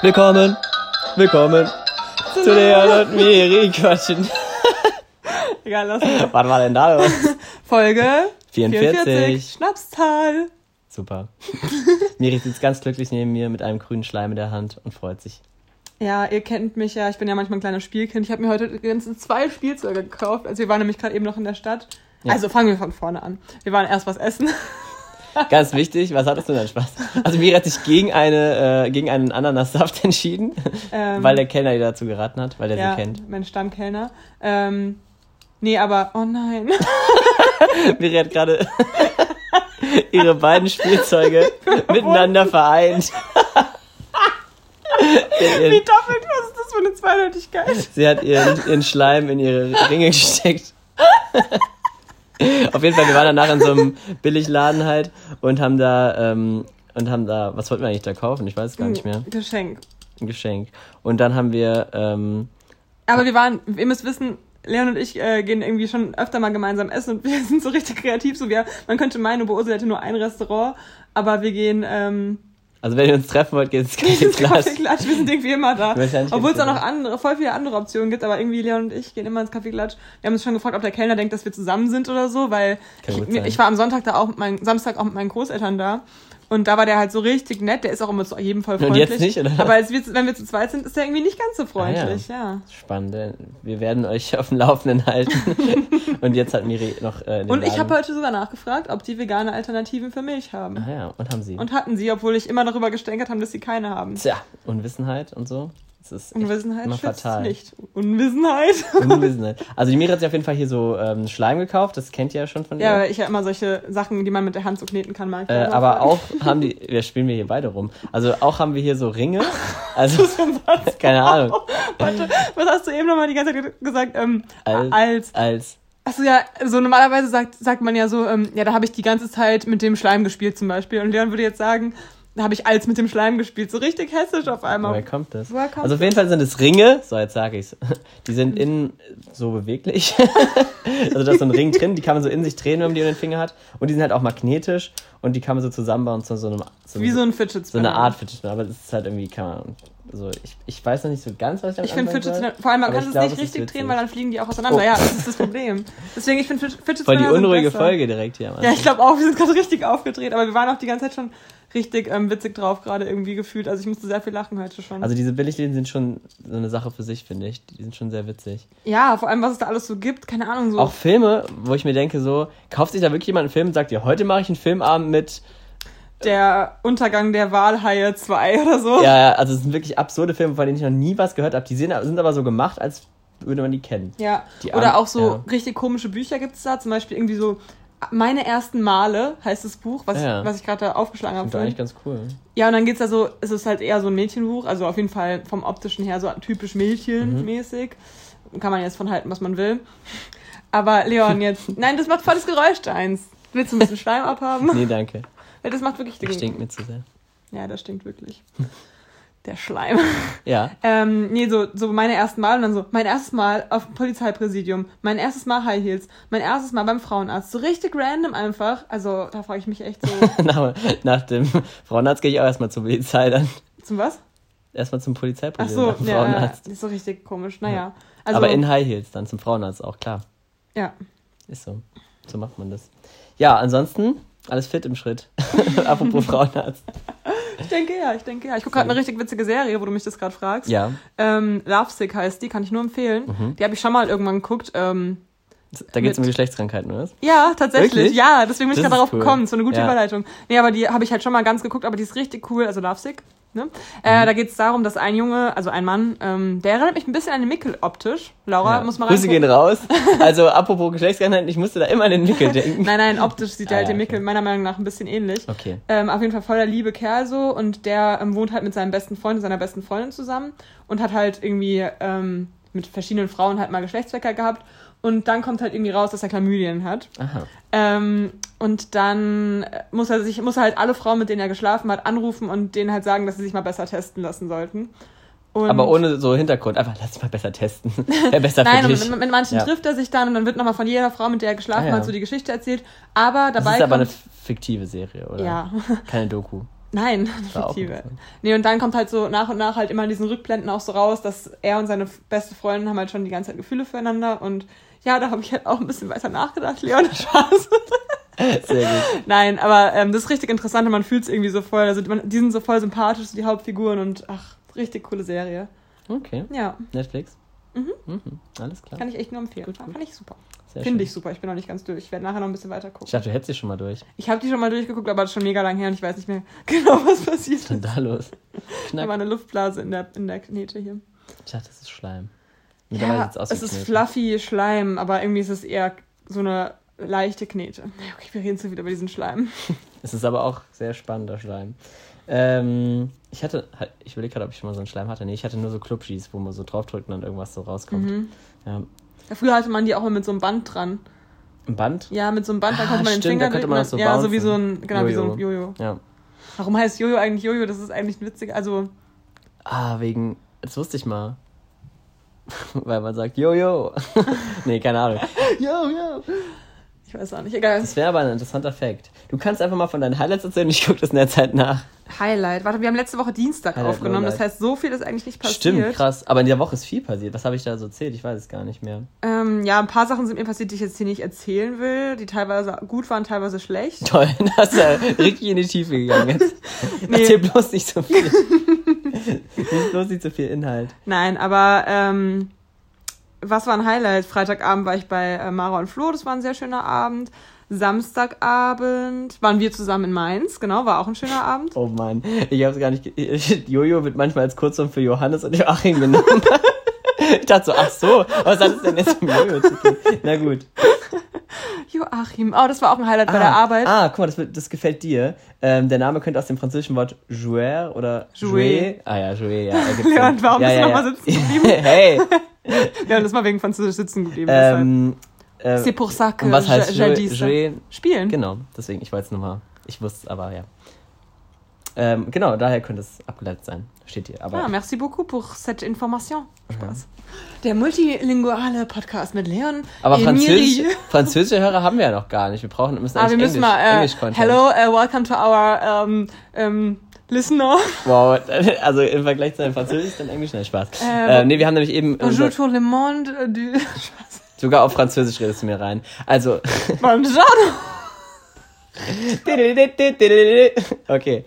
Willkommen, willkommen zu, der und Miri quatschen. Egal, lass uns. Was war denn da los? Folge 44. 44. Schnapszahl. Super. Miri sitzt ganz glücklich neben mir mit einem grünen Schleim in der Hand und freut sich. Ja, ihr kennt mich ja, ich bin ja manchmal ein kleines Spielkind. Ich habe mir heute ganzen zwei Spielzeuge gekauft. Also wir waren nämlich gerade eben noch in der Stadt. Ja. Also fangen wir von vorne an. Wir waren erst was essen. Ganz wichtig, was hattest du denn Spaß? Also Miri hat sich gegen, eine, äh, gegen einen Ananassaft entschieden, ähm, weil der Kellner ihr dazu geraten hat, weil er ja, sie kennt. mein Stammkellner. Ähm, nee, aber, oh nein. Miri hat gerade ihre beiden Spielzeuge miteinander vereint. Wie doppelt, was ist das für eine Zweideutigkeit? Sie hat ihren, ihren Schleim in ihre Ringe gesteckt. Auf jeden Fall, wir waren danach in so einem Billigladen halt und haben da, ähm, und haben da, was wollten wir eigentlich da kaufen? Ich weiß es gar nicht mehr. Ein Geschenk. Ein Geschenk. Und dann haben wir, ähm, Aber wir waren, ihr müsst wissen, Leon und ich äh, gehen irgendwie schon öfter mal gemeinsam essen und wir sind so richtig kreativ. So wir, man könnte meinen, Oberursel hätte nur ein Restaurant, aber wir gehen ähm, also wenn ihr uns treffen wollt, geht ins Kaffeeklatsch. Kaffeeklatsch, wir sind irgendwie immer da. Obwohl es auch noch andere, voll viele andere Optionen gibt, aber irgendwie Leon und ich gehen immer ins Kaffeeklatsch. Wir haben uns schon gefragt, ob der Kellner denkt, dass wir zusammen sind oder so, weil ich, ich, war am Sonntag da auch mit meinen, Samstag auch mit meinen Großeltern da und da war der halt so richtig nett. Der ist auch immer zu jedem voll freundlich. Und jetzt nicht, oder? Aber wir, wenn wir zu zweit sind, ist der irgendwie nicht ganz so freundlich, ah, ja. ja. Spannend. Wir werden euch auf dem Laufenden halten. und jetzt hat Miri noch. Äh, und ich habe heute sogar nachgefragt, ob die vegane Alternativen für Milch haben. Ah ja, und haben sie. Und hatten sie, obwohl ich immer darüber gestänkert habe, dass sie keine haben. Tja, Unwissenheit und so. Das ist Unwissenheit fatal. nicht. Unwissenheit. Unwissenheit. Also die Mira hat sich auf jeden Fall hier so ähm, Schleim gekauft, das kennt ihr ja schon von ihr. Ja, ich habe immer solche Sachen, die man mit der Hand so kneten kann. Mag äh, aber auch haben die, wir spielen wir hier beide rum. Also auch haben wir hier so Ringe. Also keine Ahnung. Warte, was hast du eben nochmal die ganze Zeit gesagt? Ähm, als. Als. als Achso, ja, so normalerweise sagt, sagt man ja so, ähm, ja, da habe ich die ganze Zeit mit dem Schleim gespielt zum Beispiel. Und Leon würde jetzt sagen, da habe ich als mit dem Schleim gespielt. So richtig hessisch auf einmal. Woher kommt das? Woher kommt also auf jeden Fall sind es Ringe. So, jetzt sage ich's. Die sind innen so beweglich. also da ist so ein Ring drin, die kann man so in sich drehen, wenn man die in den Finger hat. Und die sind halt auch magnetisch und die kann man so zusammenbauen zu so einem. So Wie so ein Fidget Spinner. So eine Art Fidget Spinner, aber das ist halt irgendwie, kann man. Also ich, ich weiß noch nicht so ganz, was ich damit Ich finde Fidget Spinner, vor allem man kann es nicht richtig drehen, weil dann fliegen die auch auseinander. Oh. Ja, das ist das Problem. Deswegen, ich finde Fidget Spinner. Voll die unruhige Folge direkt hier. Ja, ich glaube auch, wir sind gerade richtig aufgedreht, aber wir waren auch die ganze Zeit schon richtig ähm, witzig drauf gerade irgendwie gefühlt. Also ich musste sehr viel lachen heute schon. Also diese Billigläden sind schon so eine Sache für sich, finde ich. Die sind schon sehr witzig. Ja, vor allem, was es da alles so gibt, keine Ahnung. so. Auch Filme, wo ich mir denke, so, kauft sich da wirklich jemand einen Film und sagt, ja, heute mache ich einen Filmabend mit der Untergang der Walhaie 2 oder so. Ja, also es sind wirklich absurde Filme, von denen ich noch nie was gehört habe. Die sind, sind aber so gemacht, als würde man die kennen. Ja, die oder auch so ja. richtig komische Bücher gibt es da. Zum Beispiel irgendwie so meine ersten Male heißt das Buch, was, ja. ich, was ich gerade da aufgeschlagen habe. Das ist eigentlich ganz cool. Ja, und dann geht's da so, es ist halt eher so ein Mädchenbuch, also auf jeden Fall vom optischen her so typisch Mädchenmäßig. Mhm. Kann man jetzt von halten, was man will. Aber Leon, jetzt. Nein, das macht volles Geräusch, deins. Willst du ein bisschen Schleim abhaben? Nee, danke. Weil das macht wirklich Das stinkt mir zu sehr. Ja, das stinkt wirklich. der Schleim. Ja. ähm, nee, so, so meine ersten Mal und dann so, mein erstes Mal auf dem Polizeipräsidium, mein erstes Mal High Heels, mein erstes Mal beim Frauenarzt. So richtig random einfach. Also da frage ich mich echt so. nach, nach dem Frauenarzt gehe ich auch erstmal zur Polizei dann. Zum was? Erstmal zum Polizeipräsidium. Ach so, ja, Frauenarzt. Ja, ist so richtig komisch. Naja. Also, Aber in High Heels dann zum Frauenarzt auch, klar. Ja. Ist so. So macht man das. Ja, ansonsten alles fit im Schritt. Apropos Frauenarzt. Ich denke ja, ich denke ja. Ich gucke gerade eine richtig witzige Serie, wo du mich das gerade fragst. Ja. Ähm, Lovesick heißt die, kann ich nur empfehlen. Mhm. Die habe ich schon mal irgendwann geguckt. Ähm, da geht es um Geschlechtskrankheiten, oder? Ja, tatsächlich. Wirklich? Ja, deswegen bin ich gerade darauf cool. gekommen. So eine gute ja. Überleitung. Nee, aber die habe ich halt schon mal ganz geguckt, aber die ist richtig cool. Also Lovesick. Ne? Mhm. Äh, da geht es darum, dass ein Junge, also ein Mann, ähm, der erinnert mich ein bisschen an den Mickel optisch. Laura, ja. muss man Grüße gehen raus. Also apropos Geschlechtskrankheiten, ich musste da immer an den Mickel denken. nein, nein, optisch sieht ah, halt ja, den Mickel okay. meiner Meinung nach ein bisschen ähnlich. Okay. Ähm, auf jeden Fall voller liebe Kerl so und der ähm, wohnt halt mit seinem besten Freund und seiner besten Freundin zusammen und hat halt irgendwie ähm, mit verschiedenen Frauen halt mal Geschlechtsverkehr gehabt und dann kommt halt irgendwie raus, dass er Chlamydien hat. Aha. Ähm, und dann muss er sich, muss er halt alle Frauen, mit denen er geschlafen hat, anrufen und denen halt sagen, dass sie sich mal besser testen lassen sollten. Und aber ohne so Hintergrund, einfach lass dich mal besser testen. Wäre besser Nein, für dich. Mit, mit manchen ja. trifft er sich dann und dann wird nochmal von jeder Frau, mit der er geschlafen ah, ja. hat, so die Geschichte erzählt. Aber dabei. Das ist aber eine fiktive Serie, oder? Ja. Keine Doku. Nein, Fiktive. Nee, und dann kommt halt so nach und nach halt immer in diesen Rückblenden auch so raus, dass er und seine beste Freundin haben halt schon die ganze Zeit Gefühle füreinander und ja, da habe ich halt auch ein bisschen weiter nachgedacht, Leon, Spaß. Sehr gut. Nein, aber ähm, das ist richtig interessant und man fühlt es irgendwie so voll. Also man, die sind so voll sympathisch, die Hauptfiguren und ach, richtig coole Serie. Okay. Ja. Netflix? Mhm. mhm. Alles klar. Kann ich echt nur empfehlen. Gut, gut. Fand ich super. Finde ich super. Ich bin noch nicht ganz durch. Ich werde nachher noch ein bisschen weiter gucken. Ich dachte, du hättest sie schon mal durch. Ich habe die schon mal durchgeguckt, aber das ist schon mega lang her und ich weiß nicht mehr genau, was passiert ist. Was ist denn da los? Knack. Da war eine Luftblase in der, in der Knete hier. Ich dachte, das ist Schleim. Ja, es ist fluffy Schleim, aber irgendwie ist es eher so eine leichte Knete. Okay, wir reden zu wieder über diesen Schleim. es ist aber auch sehr spannender Schleim. Ähm, ich hatte, ich überlege gerade, ob ich schon mal so einen Schleim hatte. Nee, ich hatte nur so Clubschis, wo man so draufdrückt und dann irgendwas so rauskommt. Mhm. Ja. ja. Früher hatte man die auch mal mit so einem Band dran. Ein Band? Ja, mit so einem Band, da ah, konnte man den Finger da könnte man das so Ja, so wie so ein, genau, Jojo. wie so ein Jojo. Ja. Warum heißt Jojo eigentlich Jojo? Das ist eigentlich witzig. Also. Ah, wegen. Das wusste ich mal. Weil man sagt Jojo. nee, keine Ahnung. Jojo. Ich weiß auch nicht, egal. Das wäre aber ein interessanter Fakt. Du kannst einfach mal von deinen Highlights erzählen und ich gucke das in der Zeit nach. Highlight. Warte, wir haben letzte Woche Dienstag Highlight aufgenommen. Das heißt, so viel ist eigentlich nicht passiert. Stimmt, krass. Aber in der Woche ist viel passiert. Was habe ich da so erzählt? Ich weiß es gar nicht mehr. Ähm, ja, ein paar Sachen sind mir passiert, die ich jetzt hier nicht erzählen will, die teilweise gut waren, teilweise schlecht. Toll, das ist ja richtig in die Tiefe gegangen jetzt. nee. Erzähl bloß nicht so viel. nicht bloß nicht so viel Inhalt. Nein, aber ähm, was war ein Highlight? Freitagabend war ich bei äh, Mara und Flo, das war ein sehr schöner Abend. Samstagabend waren wir zusammen in Mainz, genau, war auch ein schöner Abend. Oh Mann, ich hab's gar nicht. Jojo wird manchmal als Kurzform für Johannes und Joachim genommen. ich dachte so, ach so, was hat es denn jetzt mit Jojo zu tun? Na gut. Joachim, oh, das war auch ein Highlight ah, bei der ah, Arbeit. Ah, guck mal, das, das gefällt dir. Ähm, der Name könnte aus dem französischen Wort jouer oder jouer. Ah ja, jouer, ja. Leon, warum ja, bist ja, du ja, nochmal sitzen geblieben? hey! ja, das war wegen Französisch sitzen geblieben. Ähm, äh, C'est pour ça que was heißt je jouer? Spielen. Genau, deswegen, ich weiß nur mal. Ich wusste es, aber ja. Ähm, genau, daher könnte es abgeleitet sein. Steht hier. Aber ah, merci beaucoup pour cette information. Spaß. Ja. Der multilinguale Podcast mit Leon. Aber Französisch, französische Hörer haben wir ja noch gar nicht. Wir brauchen müssen ah, wir müssen Englisch, mal, äh, Englisch Content. Hello, uh, welcome to our um, um, listener. Wow, also im Vergleich zu einem Französisch ist dann Englisch nicht Spaß. Äh, äh, nee, wir haben nämlich eben. Bonjour tout le monde. Äh, du, Sogar auf Französisch redest du mir rein. Also. Buongiorno. okay.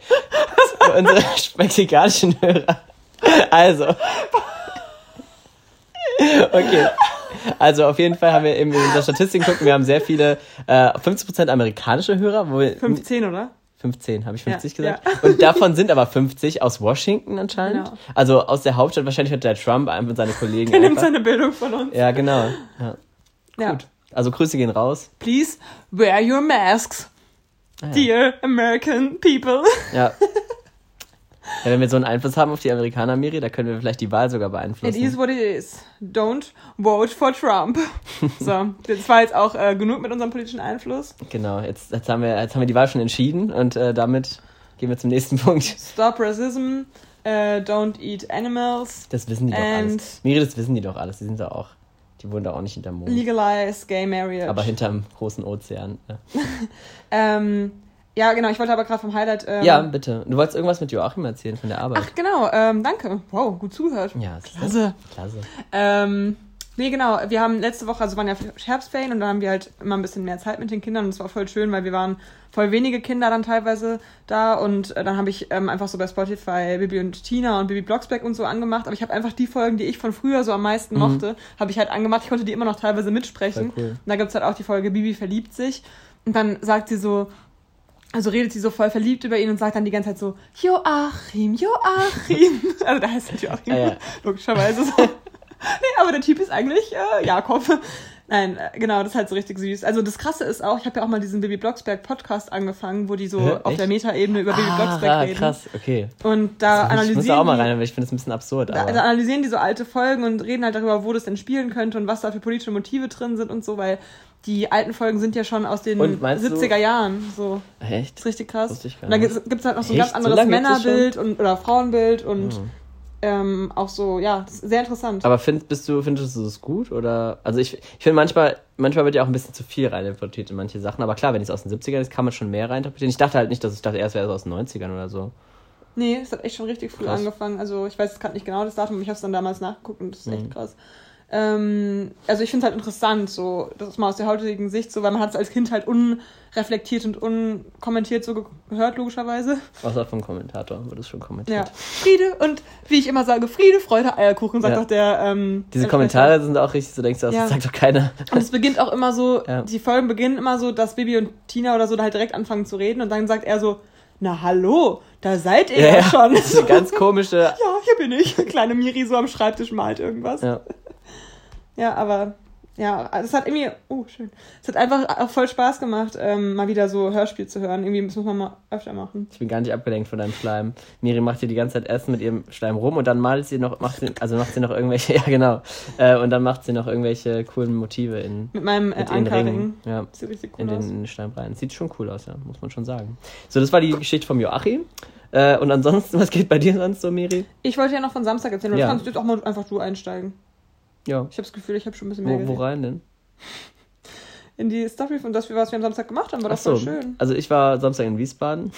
Unsere mexikanischen Hörer. Also. Okay. Also auf jeden Fall haben wir eben in unserer Statistik gucken, wir haben sehr viele, äh, 15% amerikanische Hörer. Wo wir, 15, oder? 15, habe ich 50 ja, gesagt? Ja. Und davon sind aber 50 aus Washington anscheinend. Genau. Also aus der Hauptstadt. Wahrscheinlich hat der Trump einfach seine Kollegen. Der nimmt seine Bildung von uns. Ja, genau. Ja. ja. Gut. Also Grüße gehen raus. Please wear your masks. Ah, Dear American people. Ja. Ja, wenn wir so einen Einfluss haben auf die Amerikaner, Miri, da können wir vielleicht die Wahl sogar beeinflussen. It is what it is. Don't vote for Trump. so, das war jetzt auch äh, genug mit unserem politischen Einfluss. Genau, jetzt, jetzt, haben, wir, jetzt haben wir die Wahl schon entschieden und äh, damit gehen wir zum nächsten Punkt. Stop Racism, uh, don't eat animals. Das wissen die doch alles. Miri, das wissen die doch alles. Die sind da auch. Die wohnen da auch nicht hinterm Mond. Legalize gay marriage. Aber hinterm großen Ozean. Ja. ähm, ja, genau, ich wollte aber gerade vom Highlight. Ähm, ja, bitte. Du wolltest irgendwas mit Joachim erzählen von der Arbeit. Ach, genau, ähm, danke. Wow, gut zugehört. Ja, klasse. Klasse. Ähm, nee, genau, wir haben letzte Woche, also waren ja Herbstferien und dann haben wir halt immer ein bisschen mehr Zeit mit den Kindern und es war voll schön, weil wir waren voll wenige Kinder dann teilweise da und äh, dann habe ich ähm, einfach so bei Spotify Bibi und Tina und Bibi Blocksberg und so angemacht, aber ich habe einfach die Folgen, die ich von früher so am meisten mhm. mochte, habe ich halt angemacht. Ich konnte die immer noch teilweise mitsprechen. Cool. Und da gibt's halt auch die Folge Bibi verliebt sich. Und dann sagt sie so, also redet sie so voll verliebt über ihn und sagt dann die ganze Zeit so, Joachim, Joachim. also da heißt er Joachim, ah, ja. logischerweise so. nee, aber der Typ ist eigentlich äh, Jakob. Nein, äh, genau, das ist halt so richtig süß. Also das Krasse ist auch, ich habe ja auch mal diesen Baby Blocksberg Podcast angefangen, wo die so Hä, auf der Metaebene über ah, Baby Blocksberg reden. krass, okay. Und da das analysieren Ich muss da auch mal rein, weil ich finde es ein bisschen absurd. Da, da, analysieren die so alte Folgen und reden halt darüber, wo das denn spielen könnte und was da für politische Motive drin sind und so, weil die alten Folgen sind ja schon aus den 70er du? Jahren. So. Echt? Das ist richtig krass. Und da gibt es halt noch so ein ganz anderes so Männerbild und, oder Frauenbild und. Mhm. ähm, auch so, ja, sehr interessant. Aber find, bist du, findest du das gut? Oder? Also ich, ich finde manchmal, manchmal wird ja auch ein bisschen zu viel reininterpretiert in manche Sachen. Aber klar, wenn es aus den 70ern ist, kann man schon mehr reininterpretieren. Ich dachte halt nicht, dass ich dachte, erst wäre es aus den 90ern oder so. Nee, es hat echt schon richtig früh krass. angefangen. Also ich weiß jetzt gerade nicht genau das Datum, ich habe es dann damals nachgeguckt und das ist mhm. echt krass. Ähm, also ich finde es halt interessant, so, das ist mal aus der heutigen Sicht so, weil man hat es als Kind halt unreflektiert und unkommentiert so gehört, logischerweise. Außer vom Kommentator wurde es schon kommentiert. Ja. Friede und wie ich immer sage, Friede, Freude, Eierkuchen, sagt ja. doch der. Ähm, Diese Kommentare sind auch richtig, so denkst du, das ja. sagt doch keiner. Und es beginnt auch immer so, ja. die Folgen beginnen immer so, dass Bibi und Tina oder so da halt direkt anfangen zu reden und dann sagt er so, na hallo, da seid ihr ja, ja schon. Das ist eine ganz komische. ja, hier bin ich. Kleine Miri so am Schreibtisch malt irgendwas. Ja. Ja, aber ja, es hat irgendwie, oh, schön. Es hat einfach auch voll Spaß gemacht, ähm, mal wieder so Hörspiel zu hören. Irgendwie, das muss man mal öfter machen. Ich bin gar nicht abgelenkt von deinem Schleim. Miri macht hier die ganze Zeit Essen mit ihrem Schleim rum und dann malt sie noch, macht sie, also macht sie noch irgendwelche, ja genau, äh, und dann macht sie noch irgendwelche coolen Motive in. Mit meinem äh, Ankerring. Ja, Sieht richtig cool in, den, aus. in den Schleim rein. Sieht schon cool aus, ja, muss man schon sagen. So, das war die Geschichte vom Joachim. Äh, und ansonsten, was geht bei dir sonst so, Miri? Ich wollte ja noch von Samstag erzählen, und ja. kannst du jetzt auch mal einfach du einsteigen. Ja. Ich habe das Gefühl, ich habe schon ein bisschen mehr. Wo, wo rein denn? In die Story von das, was wir am Samstag gemacht haben, war das so. voll schön. Also ich war Samstag in Wiesbaden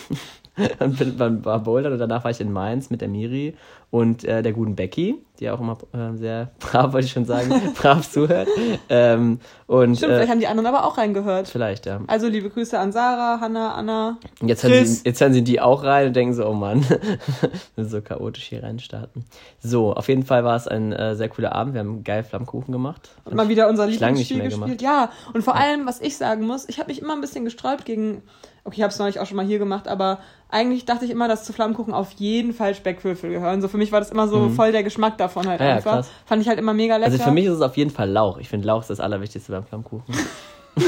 und bin, war bouldern und danach war ich in Mainz mit der Miri und äh, der guten Becky, die auch immer äh, sehr brav, wollte ich schon sagen, brav zuhört. Ähm, und, Stimmt, äh, vielleicht haben die anderen aber auch reingehört. Vielleicht, ja. Also liebe Grüße an Sarah, Hanna, Anna. Und jetzt hören, sie, jetzt hören sie die auch rein und denken so, oh Mann, so chaotisch hier reinstarten. So, auf jeden Fall war es ein äh, sehr cooler Abend. Wir haben geil Flammkuchen gemacht. Und mal wieder unser Lieblingsspiel gespielt. Gemacht. Ja, und vor allem, was ich sagen muss, ich habe mich immer ein bisschen gesträubt gegen okay, ich habe es neulich auch schon mal hier gemacht, aber eigentlich dachte ich immer, dass zu Flammkuchen auf jeden Fall Speckwürfel gehören. So für mich war das immer so mhm. voll der Geschmack davon halt ja, einfach. Krass. Fand ich halt immer mega lecker. Also für mich ist es auf jeden Fall Lauch. Ich finde Lauch ist das Allerwichtigste beim Flammkuchen.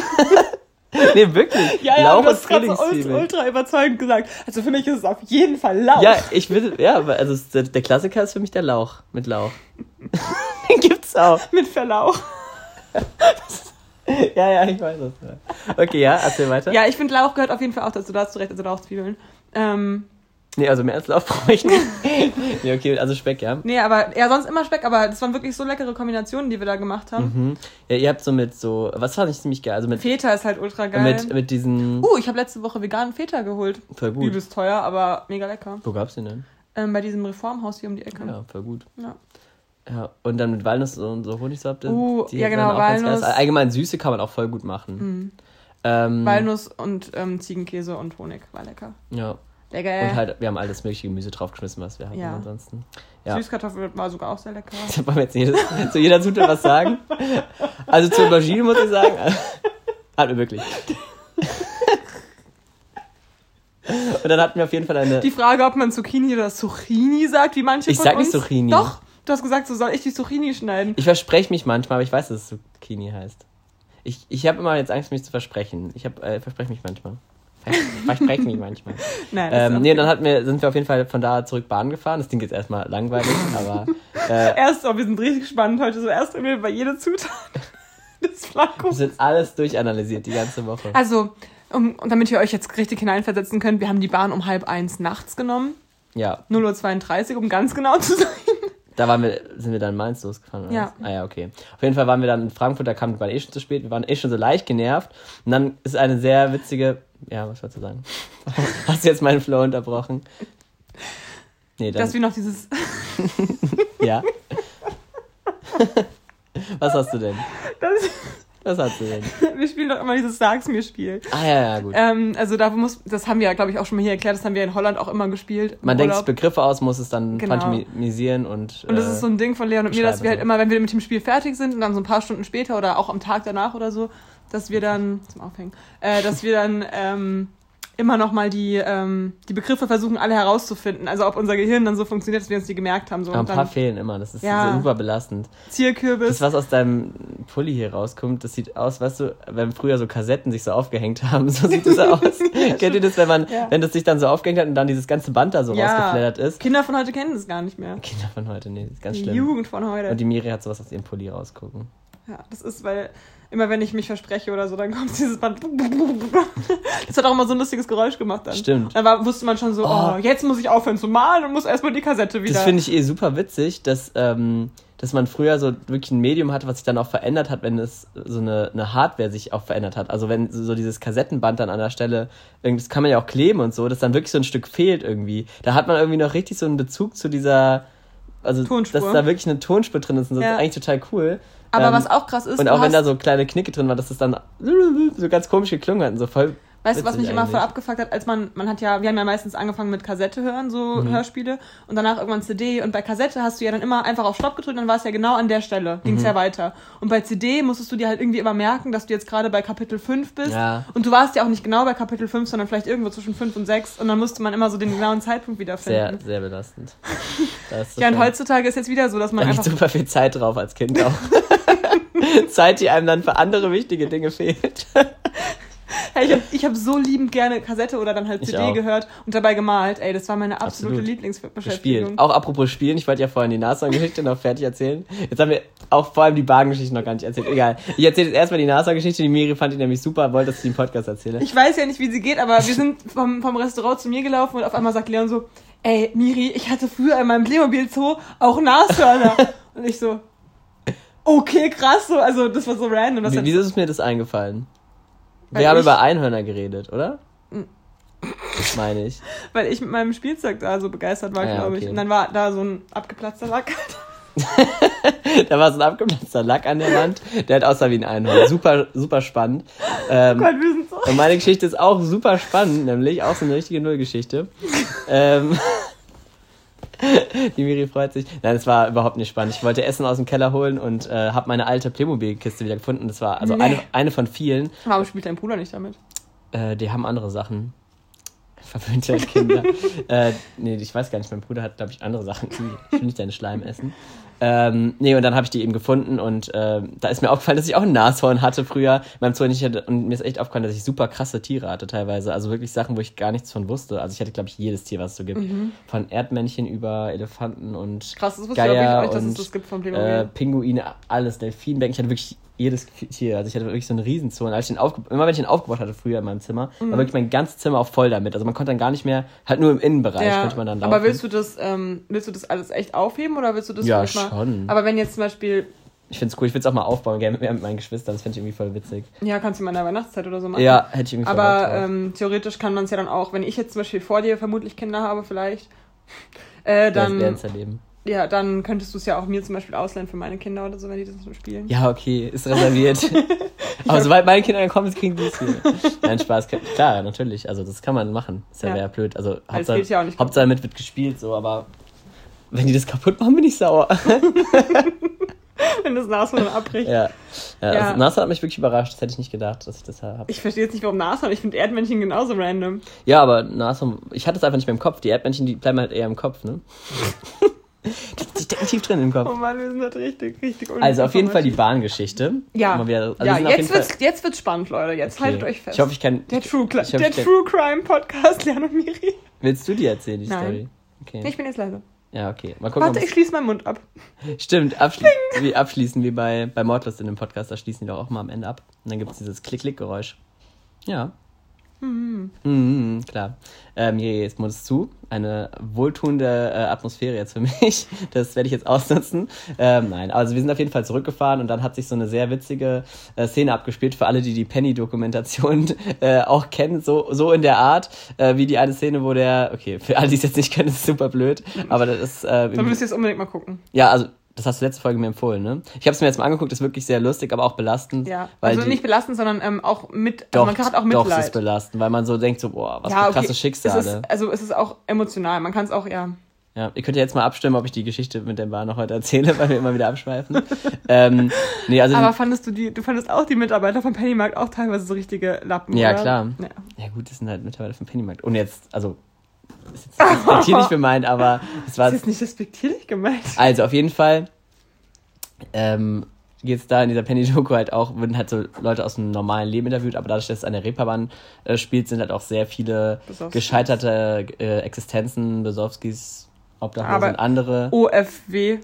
nee, wirklich. Ja, ja, Lauch du hast gerade so ultra, ultra überzeugend gesagt. Also für mich ist es auf jeden Fall Lauch. Ja, ich will, ja, also der, der Klassiker ist für mich der Lauch mit Lauch. Den gibt's auch. Mit Verlauch. ja, ja, ich weiß es. Okay, ja, erzähl weiter. Ja, ich finde Lauch gehört auf jeden Fall auch dazu. Da hast du recht, also Lauchzwiebeln. Ähm, nee, also mehr als Lauch brauche ich nicht. nee, okay, also Speck, ja. Nee, aber, ja, sonst immer Speck, aber das waren wirklich so leckere Kombinationen, die wir da gemacht haben. Mhm. Ja, ihr habt so mit so, was fand ich ziemlich geil? Also mit. Feta ist halt ultra geil. Mit, mit diesen. Uh, ich habe letzte Woche veganen Feta geholt. Voll gut. Übelst teuer, aber mega lecker. Wo gab's den denn? Ähm, bei diesem Reformhaus hier um die Ecke. Ja, voll gut. Ja. Ja, und dann mit Walnuss und so Honigsorte. Uh, ja, genau, Walnuss. Allgemein Süße kann man auch voll gut machen. Mhm. Ähm, Walnuss und ähm, Ziegenkäse und Honig war lecker. Ja. Lecker. Und halt, wir haben alles mögliche Gemüse draufgeschmissen, was wir hatten ja. ansonsten. Ja. Süßkartoffel war sogar auch sehr lecker. Wollen wir jetzt jedes, zu jeder Zutat was sagen? Also zur Aubergine muss ich sagen, hat mir wirklich. Und dann hatten wir auf jeden Fall eine. Die Frage, ob man Zucchini oder Zucchini sagt, wie manche Ich sag nicht Zucchini. Doch, du hast gesagt, so soll ich die Zucchini schneiden. Ich verspreche mich manchmal, aber ich weiß, dass es Zucchini heißt. Ich, ich habe immer jetzt Angst, mich zu versprechen. Ich hab, äh, verspreche mich manchmal. Verspreche mich manchmal. Nein, ähm, nee, dann hatten wir, sind wir auf jeden Fall von da zurück Bahn gefahren. Das klingt jetzt erstmal langweilig, aber. Äh, erst, oh, wir sind richtig gespannt heute. So erst irgendwie bei jeder Zutat des Flankos. Wir sind alles durchanalysiert die ganze Woche. Also, um, damit ihr euch jetzt richtig hineinversetzen könnt, wir haben die Bahn um halb eins nachts genommen. Ja. 0.32 Uhr, um ganz genau zu sein. Da waren wir, sind wir dann in Mainz losgefahren? Oder ja. Was? Ah ja, okay. Auf jeden Fall waren wir dann in Frankfurt, da kamen wir eh schon zu spät, wir waren eh schon so leicht genervt. Und dann ist eine sehr witzige, ja, was wolltest du sagen? Hast du jetzt meinen Flow unterbrochen? Nee, dann. Dass wir noch dieses. ja. was hast du denn? Das hast du denn? Wir spielen doch immer dieses Sag's mir Spiel. Ah ja, ja, gut. Ähm, also da muss, das haben wir ja, glaube ich, auch schon mal hier erklärt, das haben wir in Holland auch immer gespielt. Man denkt sich Begriffe aus, muss es dann genau. pantomisieren und. Und das äh, ist so ein Ding von Leon und mir, dass wir halt immer, wenn wir mit dem Spiel fertig sind und dann so ein paar Stunden später oder auch am Tag danach oder so, dass wir dann, zum Aufhängen, äh, dass wir dann ähm, immer noch mal die, ähm, die Begriffe versuchen, alle herauszufinden. Also ob unser Gehirn dann so funktioniert, dass wir uns die gemerkt haben. So. Aber ein paar dann, fehlen immer, das ist ja, super belastend. Zierkürbis. Das, was aus deinem Pulli hier rauskommt, das sieht aus, weißt du, wenn früher so Kassetten sich so aufgehängt haben, so sieht das aus. Kennt ihr das, wenn man, ja. wenn das sich dann so aufgehängt hat und dann dieses ganze Band da so ja. rausgeflattert ist? Kinder von heute kennen das gar nicht mehr. Kinder von heute, nee, das ist ganz die schlimm. Jugend von heute. Und die Miri hat sowas aus ihrem Pulli rausgucken. Ja, das ist, weil immer wenn ich mich verspreche oder so, dann kommt dieses Band. Das hat auch immer so ein lustiges Geräusch gemacht dann. Stimmt. Dann war, wusste man schon so, oh. oh, jetzt muss ich aufhören zu malen und muss erstmal die Kassette wieder. Das finde ich eh super witzig, dass, ähm, dass man früher so wirklich ein Medium hatte, was sich dann auch verändert hat, wenn es so eine, eine Hardware sich auch verändert hat. Also wenn so dieses Kassettenband dann an der Stelle, das kann man ja auch kleben und so, dass dann wirklich so ein Stück fehlt irgendwie. Da hat man irgendwie noch richtig so einen Bezug zu dieser, also Tonspur. dass da wirklich eine Tonspur drin ist und das ja. ist eigentlich total cool. Aber ähm, was auch krass ist. Und auch wenn da so kleine Knicke drin waren, dass das dann so ganz komisch geklungen hat und so voll Weißt du, was mich immer voll abgefuckt hat, als man, man hat ja, wir haben ja meistens angefangen mit Kassette hören, so mhm. Hörspiele, und danach irgendwann CD. Und bei Kassette hast du ja dann immer einfach auf Stopp gedrückt, dann war es ja genau an der Stelle, ging es mhm. ja weiter. Und bei CD musstest du dir halt irgendwie immer merken, dass du jetzt gerade bei Kapitel 5 bist. Ja. Und du warst ja auch nicht genau bei Kapitel 5, sondern vielleicht irgendwo zwischen 5 und 6. Und dann musste man immer so den genauen Zeitpunkt wiederfinden. Sehr, sehr belastend. ja, und heutzutage ist jetzt wieder so, dass man da einfach... super viel Zeit drauf als Kind auch. Zeit, die einem dann für andere wichtige Dinge fehlt. Hey, ich habe ich hab so liebend gerne Kassette oder dann halt CD gehört und dabei gemalt. Ey, das war meine absolute Absolut. Lieblingsbeschäftigung. Spielen. Auch apropos Spielen, ich wollte ja vorhin die NASA-Geschichte noch fertig erzählen. Jetzt haben wir auch vor allem die Bahngeschichte noch gar nicht erzählt. Egal. Ich erzähle jetzt erstmal die NASA-Geschichte. Die Miri fand die nämlich super, wollte, dass ich den Podcast erzähle. Ich weiß ja nicht, wie sie geht, aber wir sind vom, vom Restaurant zu mir gelaufen und auf einmal sagt Leon so, ey, Miri, ich hatte früher in meinem Playmobil-Zoo auch Nashörner. und ich so, okay, krass, so, also das war so random. Wie, wieso ist mir das eingefallen? Weil Wir haben über Einhörner geredet, oder? Das meine ich. Weil ich mit meinem Spielzeug da so begeistert war, ah, ja, glaube ich. Und dann war da so ein abgeplatzter Lack. da war so ein abgeplatzter Lack an der Wand. Der hat aussah wie ein Einhorn. Super, super spannend. Ähm, oh Gott, wir sind so. Und meine Geschichte ist auch super spannend, nämlich auch so eine richtige Nullgeschichte. ähm, Die Miri freut sich. Nein, es war überhaupt nicht spannend. Ich wollte Essen aus dem Keller holen und äh, habe meine alte Playmobil-Kiste wieder gefunden. Das war also nee. eine, eine von vielen. Warum spielt dein Bruder nicht damit? Äh, die haben andere Sachen. Verwöhnte Kinder. äh, nee, ich weiß gar nicht. Mein Bruder hat, glaube ich, andere Sachen. Ich will nicht deinen Schleim essen. Ähm, nee, und dann habe ich die eben gefunden und äh, da ist mir aufgefallen, dass ich auch ein Nashorn hatte früher in meinem Zoo. Und, ich hatte, und mir ist echt aufgefallen, dass ich super krasse Tiere hatte teilweise. Also wirklich Sachen, wo ich gar nichts von wusste. Also ich hatte, glaube ich, jedes Tier, was es so gibt. Mhm. Von Erdmännchen über Elefanten und Krass, das wusste Geier ich auch nicht, dass es das gibt vom. Äh, Pinguine, alles, Delfinbecken. Ich hatte wirklich jedes Tier. Also ich hatte wirklich so eine Riesenzoo. Und als ich den immer wenn ich den aufgebaut hatte früher in meinem Zimmer, mhm. war wirklich mein ganzes Zimmer auch voll damit. Also man konnte dann gar nicht mehr, halt nur im Innenbereich ja, konnte man dann laufen. Aber willst du das, ähm, willst du das alles echt aufheben oder willst du das ja, schon. Mal, aber wenn jetzt zum Beispiel ich finde es cool, ich es auch mal aufbauen, gerne mit, mit meinen Geschwistern, das finde ich irgendwie voll witzig. Ja, kannst du mal in der Weihnachtszeit oder so machen. Ja, hätte ich irgendwie voll Aber ähm, theoretisch kann man es ja dann auch, wenn ich jetzt zum Beispiel vor dir vermutlich Kinder habe, vielleicht, äh, dann. Das erleben. Ja, dann könntest du es ja auch mir zum Beispiel ausleihen für meine Kinder oder so, wenn die das so spielen. Ja, okay, ist reserviert. Aber sobald meine Kinder dann kommen, kriegen die es hier. Nein, Spaß. Klar, natürlich. Also das kann man machen. Ist ja, ja. blöd. Also Hauptsache, ja auch nicht Hauptsache damit wird gespielt, so, aber wenn die das kaputt machen, bin ich sauer. wenn das Nashorn abbricht. Ja. ja, ja. Also Nashorn hat mich wirklich überrascht. Das hätte ich nicht gedacht, dass ich das habe. Ich verstehe jetzt nicht, warum Nashorn. Ich finde Erdmännchen genauso random. Ja, aber Nashorn, ich hatte es einfach nicht mehr im Kopf. Die Erdmännchen, die bleiben halt eher im Kopf, ne? Die stecken tief drin im Kopf. Oh Mann, wir sind halt richtig, richtig Also auf jeden Fall die Bahngeschichte. Ja, wieder, also ja jetzt, wird's, jetzt wird's spannend, Leute. Jetzt okay. haltet euch fest. Ich hoffe, ich kann... Der True, hoffe, der True Crime Podcast, Jan und Miri. Willst du die erzählen, die Nein. Story? Okay. Ich bin jetzt leise. Ja, okay. Mal gucken, Warte, ich schließe meinen Mund ab. Stimmt, abschli wie abschließen wie bei, bei Mordlust in dem Podcast, da schließen die doch auch mal am Ende ab. Und dann gibt es dieses Klick-Klick-Geräusch. Ja. Mhm. Mhm, klar. Ähm, jetzt muss es zu. Eine wohltuende äh, Atmosphäre jetzt für mich. Das werde ich jetzt ausnutzen. Ähm, nein, also wir sind auf jeden Fall zurückgefahren und dann hat sich so eine sehr witzige äh, Szene abgespielt für alle, die die Penny-Dokumentation äh, auch kennen. So, so in der Art, äh, wie die eine Szene, wo der, okay, für alle, die es jetzt nicht können, ist super blöd, aber das ist... Äh, Dann müsst ihr es unbedingt mal gucken. Ja, also das hast du letzte Folge mir empfohlen, ne? Ich habe es mir jetzt mal angeguckt, ist wirklich sehr lustig, aber auch belastend. Ja, also die, nicht belastend, sondern ähm, auch mit, also doch, man hat auch Mitleid. Doch, es ist belastend, weil man so denkt so, boah, was ja, für krasse okay. Schicksale. Es ist, also es ist auch emotional, man kann es auch, ja. Ja, ihr könnt ja jetzt mal abstimmen, ob ich die Geschichte mit dem Bar noch heute erzähle, weil wir immer wieder abschweifen. ähm, nee, also aber fandest du die, du fandest auch die Mitarbeiter von Pennymarkt auch teilweise so richtige Lappen, Ja, oder? klar. Ja. ja gut, das sind halt Mitarbeiter von Pennymarkt. Und jetzt, also ist jetzt respektierlich gemeint, aber es war. Das ist nicht respektierlich gemeint. Also auf jeden Fall ähm, geht es da in dieser Penny-Doku halt auch, werden halt so Leute aus dem normalen Leben interviewt, aber dadurch, dass es eine Reeperbahn äh, spielt, sind halt auch sehr viele Besowskis. gescheiterte äh, Existenzen, Besowskis, Obdachlosen und andere. OFW.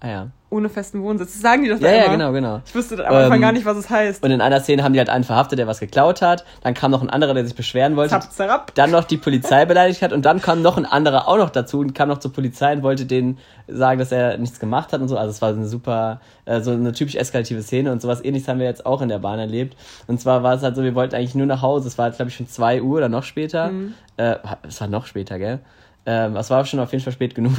Ah ja. Ohne festen Wohnsitz. Das sagen die doch ja, da Ja, genau, genau. Ich wusste am Anfang ähm, gar nicht, was es heißt. Und in einer Szene haben die halt einen verhaftet, der was geklaut hat. Dann kam noch ein anderer, der sich beschweren wollte. Zap, zap. Dann noch die Polizei beleidigt hat. Und dann kam noch ein anderer auch noch dazu und kam noch zur Polizei und wollte denen sagen, dass er nichts gemacht hat und so. Also es war eine super, äh, so eine typisch eskalative Szene und sowas ähnliches haben wir jetzt auch in der Bahn erlebt. Und zwar war es halt so, wir wollten eigentlich nur nach Hause. Es war, glaube ich, schon zwei Uhr oder noch später. Mhm. Äh, es war noch später, gell? Ähm, es war schon auf jeden Fall spät genug.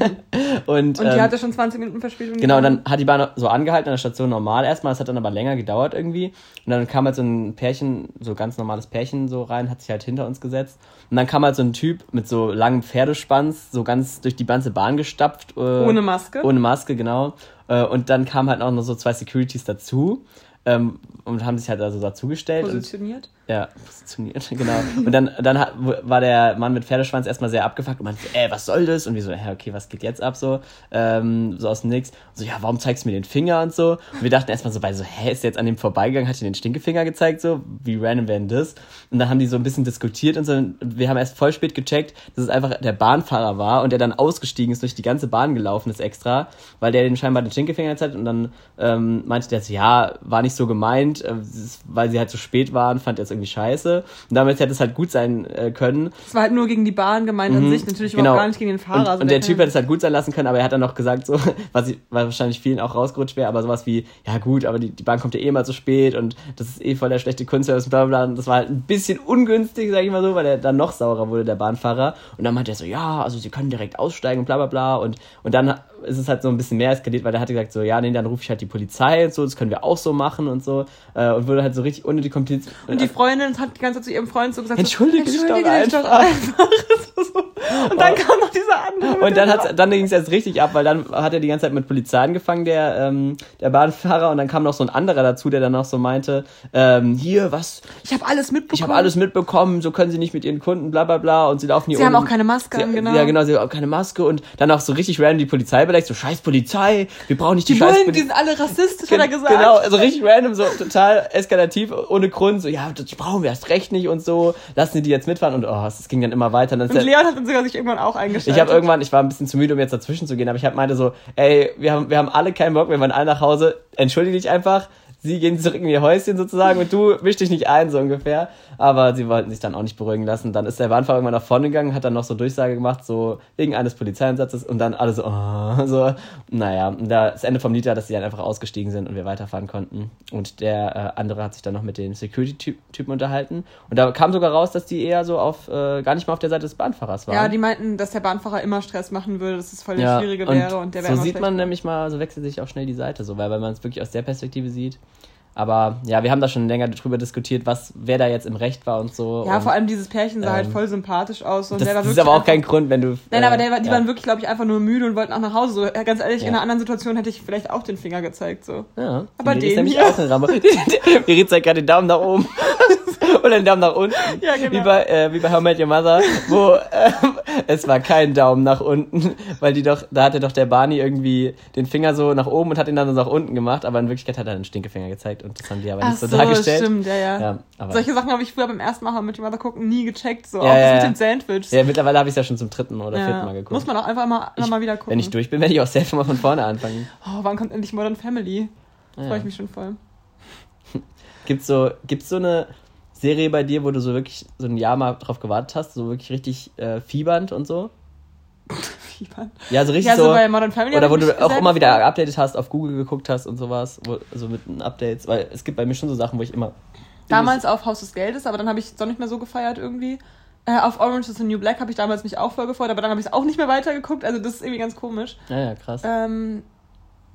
und, und die ähm, hatte schon 20 Minuten Verspätung. Genau, und dann hat die Bahn so angehalten an der Station normal erstmal. Es hat dann aber länger gedauert irgendwie. Und dann kam halt so ein Pärchen, so ganz normales Pärchen so rein, hat sich halt hinter uns gesetzt. Und dann kam halt so ein Typ mit so langem Pferdespanz, so ganz durch die ganze Bahn gestapft. Äh, ohne Maske. Ohne Maske, genau. Äh, und dann kamen halt auch noch so zwei Securities dazu. Ähm, und haben sich halt also dazugestellt. Positioniert? Und, ja, positioniert, genau. Und dann, dann war der Mann mit Pferdeschwanz erstmal sehr abgefuckt und meinte, ey, was soll das? Und wir so, hä, okay, was geht jetzt ab so? Ähm, so aus dem Nix. Und so, ja, warum zeigst du mir den Finger und so? Und wir dachten erstmal so bei so, hä, ist der jetzt an dem vorbeigegangen, hat dir den Stinkefinger gezeigt, so? Wie random wäre denn das? Und dann haben die so ein bisschen diskutiert und so. Wir haben erst voll spät gecheckt, dass es einfach der Bahnfahrer war und der dann ausgestiegen ist, durch die ganze Bahn gelaufen ist extra, weil der den scheinbar den Stinkefinger gezeigt hat und dann ähm, meinte der so, ja, war nicht so gemeint, äh, weil sie halt zu spät waren, fand er es irgendwie scheiße. Und damit hätte es halt gut sein äh, können. Es war halt nur gegen die Bahn gemeint mhm. an sich, natürlich genau. gar nicht gegen den Fahrer. Und, also und der Typ hätte es halt gut sein lassen können, aber er hat dann noch gesagt, so, was, ich, was wahrscheinlich vielen auch rausgerutscht wäre, aber sowas wie, ja gut, aber die, die Bahn kommt ja eh mal zu spät und das ist eh voll der schlechte Kunstservice und bla bla. Und das war halt ein bisschen ungünstig, sag ich mal so, weil er dann noch saurer wurde, der Bahnfahrer. Und dann meinte er so, ja, also sie können direkt aussteigen und bla bla bla. Und, und dann ist es halt so ein bisschen mehr eskaliert, weil der hatte gesagt, so, ja, nee, dann rufe ich halt die Polizei und so, das können wir auch so machen und so. Äh, und wurde halt so richtig unnötig kompliziert. Und die Freundin hat die ganze Zeit zu ihrem Freund so gesagt, entschuldige, so, entschuldige dich doch einfach. einfach. und dann kam noch dieser andere. Und dann, hat, dann ging es erst richtig ab, weil dann hat er die ganze Zeit mit Polizei angefangen, der, ähm, der Bahnfahrer, und dann kam noch so ein anderer dazu, der dann noch so meinte, ähm, hier, was? Ich habe alles mitbekommen. Ich habe alles mitbekommen, so können sie nicht mit ihren Kunden, bla bla bla, und sie laufen hier Sie um. haben auch keine Maske sie, an, genau. Ja, genau, sie haben auch keine Maske und dann auch so richtig random die Polizei beleidigt, so scheiß Polizei, wir brauchen nicht die, die scheiß Bullen, Die sind alle rassistisch, hat er gesagt. Genau, also richtig random, so total eskalativ, ohne Grund, so, ja, das brauchen wir erst recht nicht und so, lassen sie die jetzt mitfahren und oh, es ging dann immer weiter. Und, dann und Leon hat dann sogar sich irgendwann auch eingeschaltet. Ich habe irgendwann, ich war ein bisschen zu müde, um jetzt dazwischen zu gehen, aber ich hab meinte so, ey, wir haben, wir haben alle keinen Bock, wir wollen alle nach Hause, entschuldige dich einfach, sie gehen zurück in ihr Häuschen sozusagen und du misch dich nicht ein, so ungefähr. Aber sie wollten sich dann auch nicht beruhigen lassen. Dann ist der Bahnfahrer irgendwann nach vorne gegangen, hat dann noch so Durchsage gemacht, so wegen eines Polizeieinsatzes und dann alle so, oh, so. Naja, und das Ende vom Lied war, dass sie dann einfach ausgestiegen sind und wir weiterfahren konnten. Und der äh, andere hat sich dann noch mit den Security-Typen unterhalten. Und da kam sogar raus, dass die eher so auf, äh, gar nicht mal auf der Seite des Bahnfahrers waren. Ja, die meinten, dass der Bahnfahrer immer Stress machen würde, dass es voll der ja, Schwierige wäre und der wäre So sieht man nämlich mal, so wechselt sich auch schnell die Seite, so, weil, weil man es wirklich aus der Perspektive sieht. Aber ja, wir haben da schon länger drüber diskutiert, was, wer da jetzt im Recht war und so. Ja, und, vor allem dieses Pärchen sah halt ähm, halt voll sympathisch aus. Und das, der war das ist aber auch kein Grund, wenn du. Nein, äh, aber der, die ja. waren wirklich, glaube ich, einfach nur müde und wollten auch nach Hause. So, ganz ehrlich, ja. in einer anderen Situation hätte ich vielleicht auch den Finger gezeigt. So. Ja, aber den hier. auch. Miri zeigt gerade den Daumen nach oben. Oder den Daumen nach unten. Ja, genau. Wie bei, äh, wie bei How Met Your Mother, wo ähm, es war kein Daumen nach unten, weil die doch, da hatte doch der Barney irgendwie den Finger so nach oben und hat ihn dann so nach unten gemacht, aber in Wirklichkeit hat er einen Stinkefinger gezeigt und das haben die aber nicht so, so dargestellt. stimmt, ja, ja. ja Solche Sachen habe ich früher beim ersten Mal mit Your Mother gucken nie gecheckt, so ja, auch ja, das mit den Sandwiches. Ja, mittlerweile habe ich es ja schon zum dritten oder vierten Mal geguckt. Muss man auch einfach mal, ich, mal wieder gucken. Wenn ich durch bin, werde ich auch selbst mal von vorne anfangen. Oh, wann kommt endlich Modern Family? Freue ich mich schon voll. Gibt's so, gibt's so eine Serie bei dir, wo du so wirklich so ein Jahr mal drauf gewartet hast, so wirklich richtig äh, fiebernd und so? Fiebern? Ja, so richtig ja, so, so bei Modern Family oder wo du auch immer wieder geupdatet hast, auf Google geguckt hast und sowas, wo, so mit Updates, weil es gibt bei mir schon so Sachen, wo ich immer Damals auf Haus des Geldes, aber dann habe ich es doch nicht mehr so gefeiert irgendwie. Äh, auf Orange is the New Black habe ich damals mich auch voll gefreut, aber dann habe ich es auch nicht mehr weitergeguckt. Also das ist irgendwie ganz komisch. Ja, ja, krass. Ähm,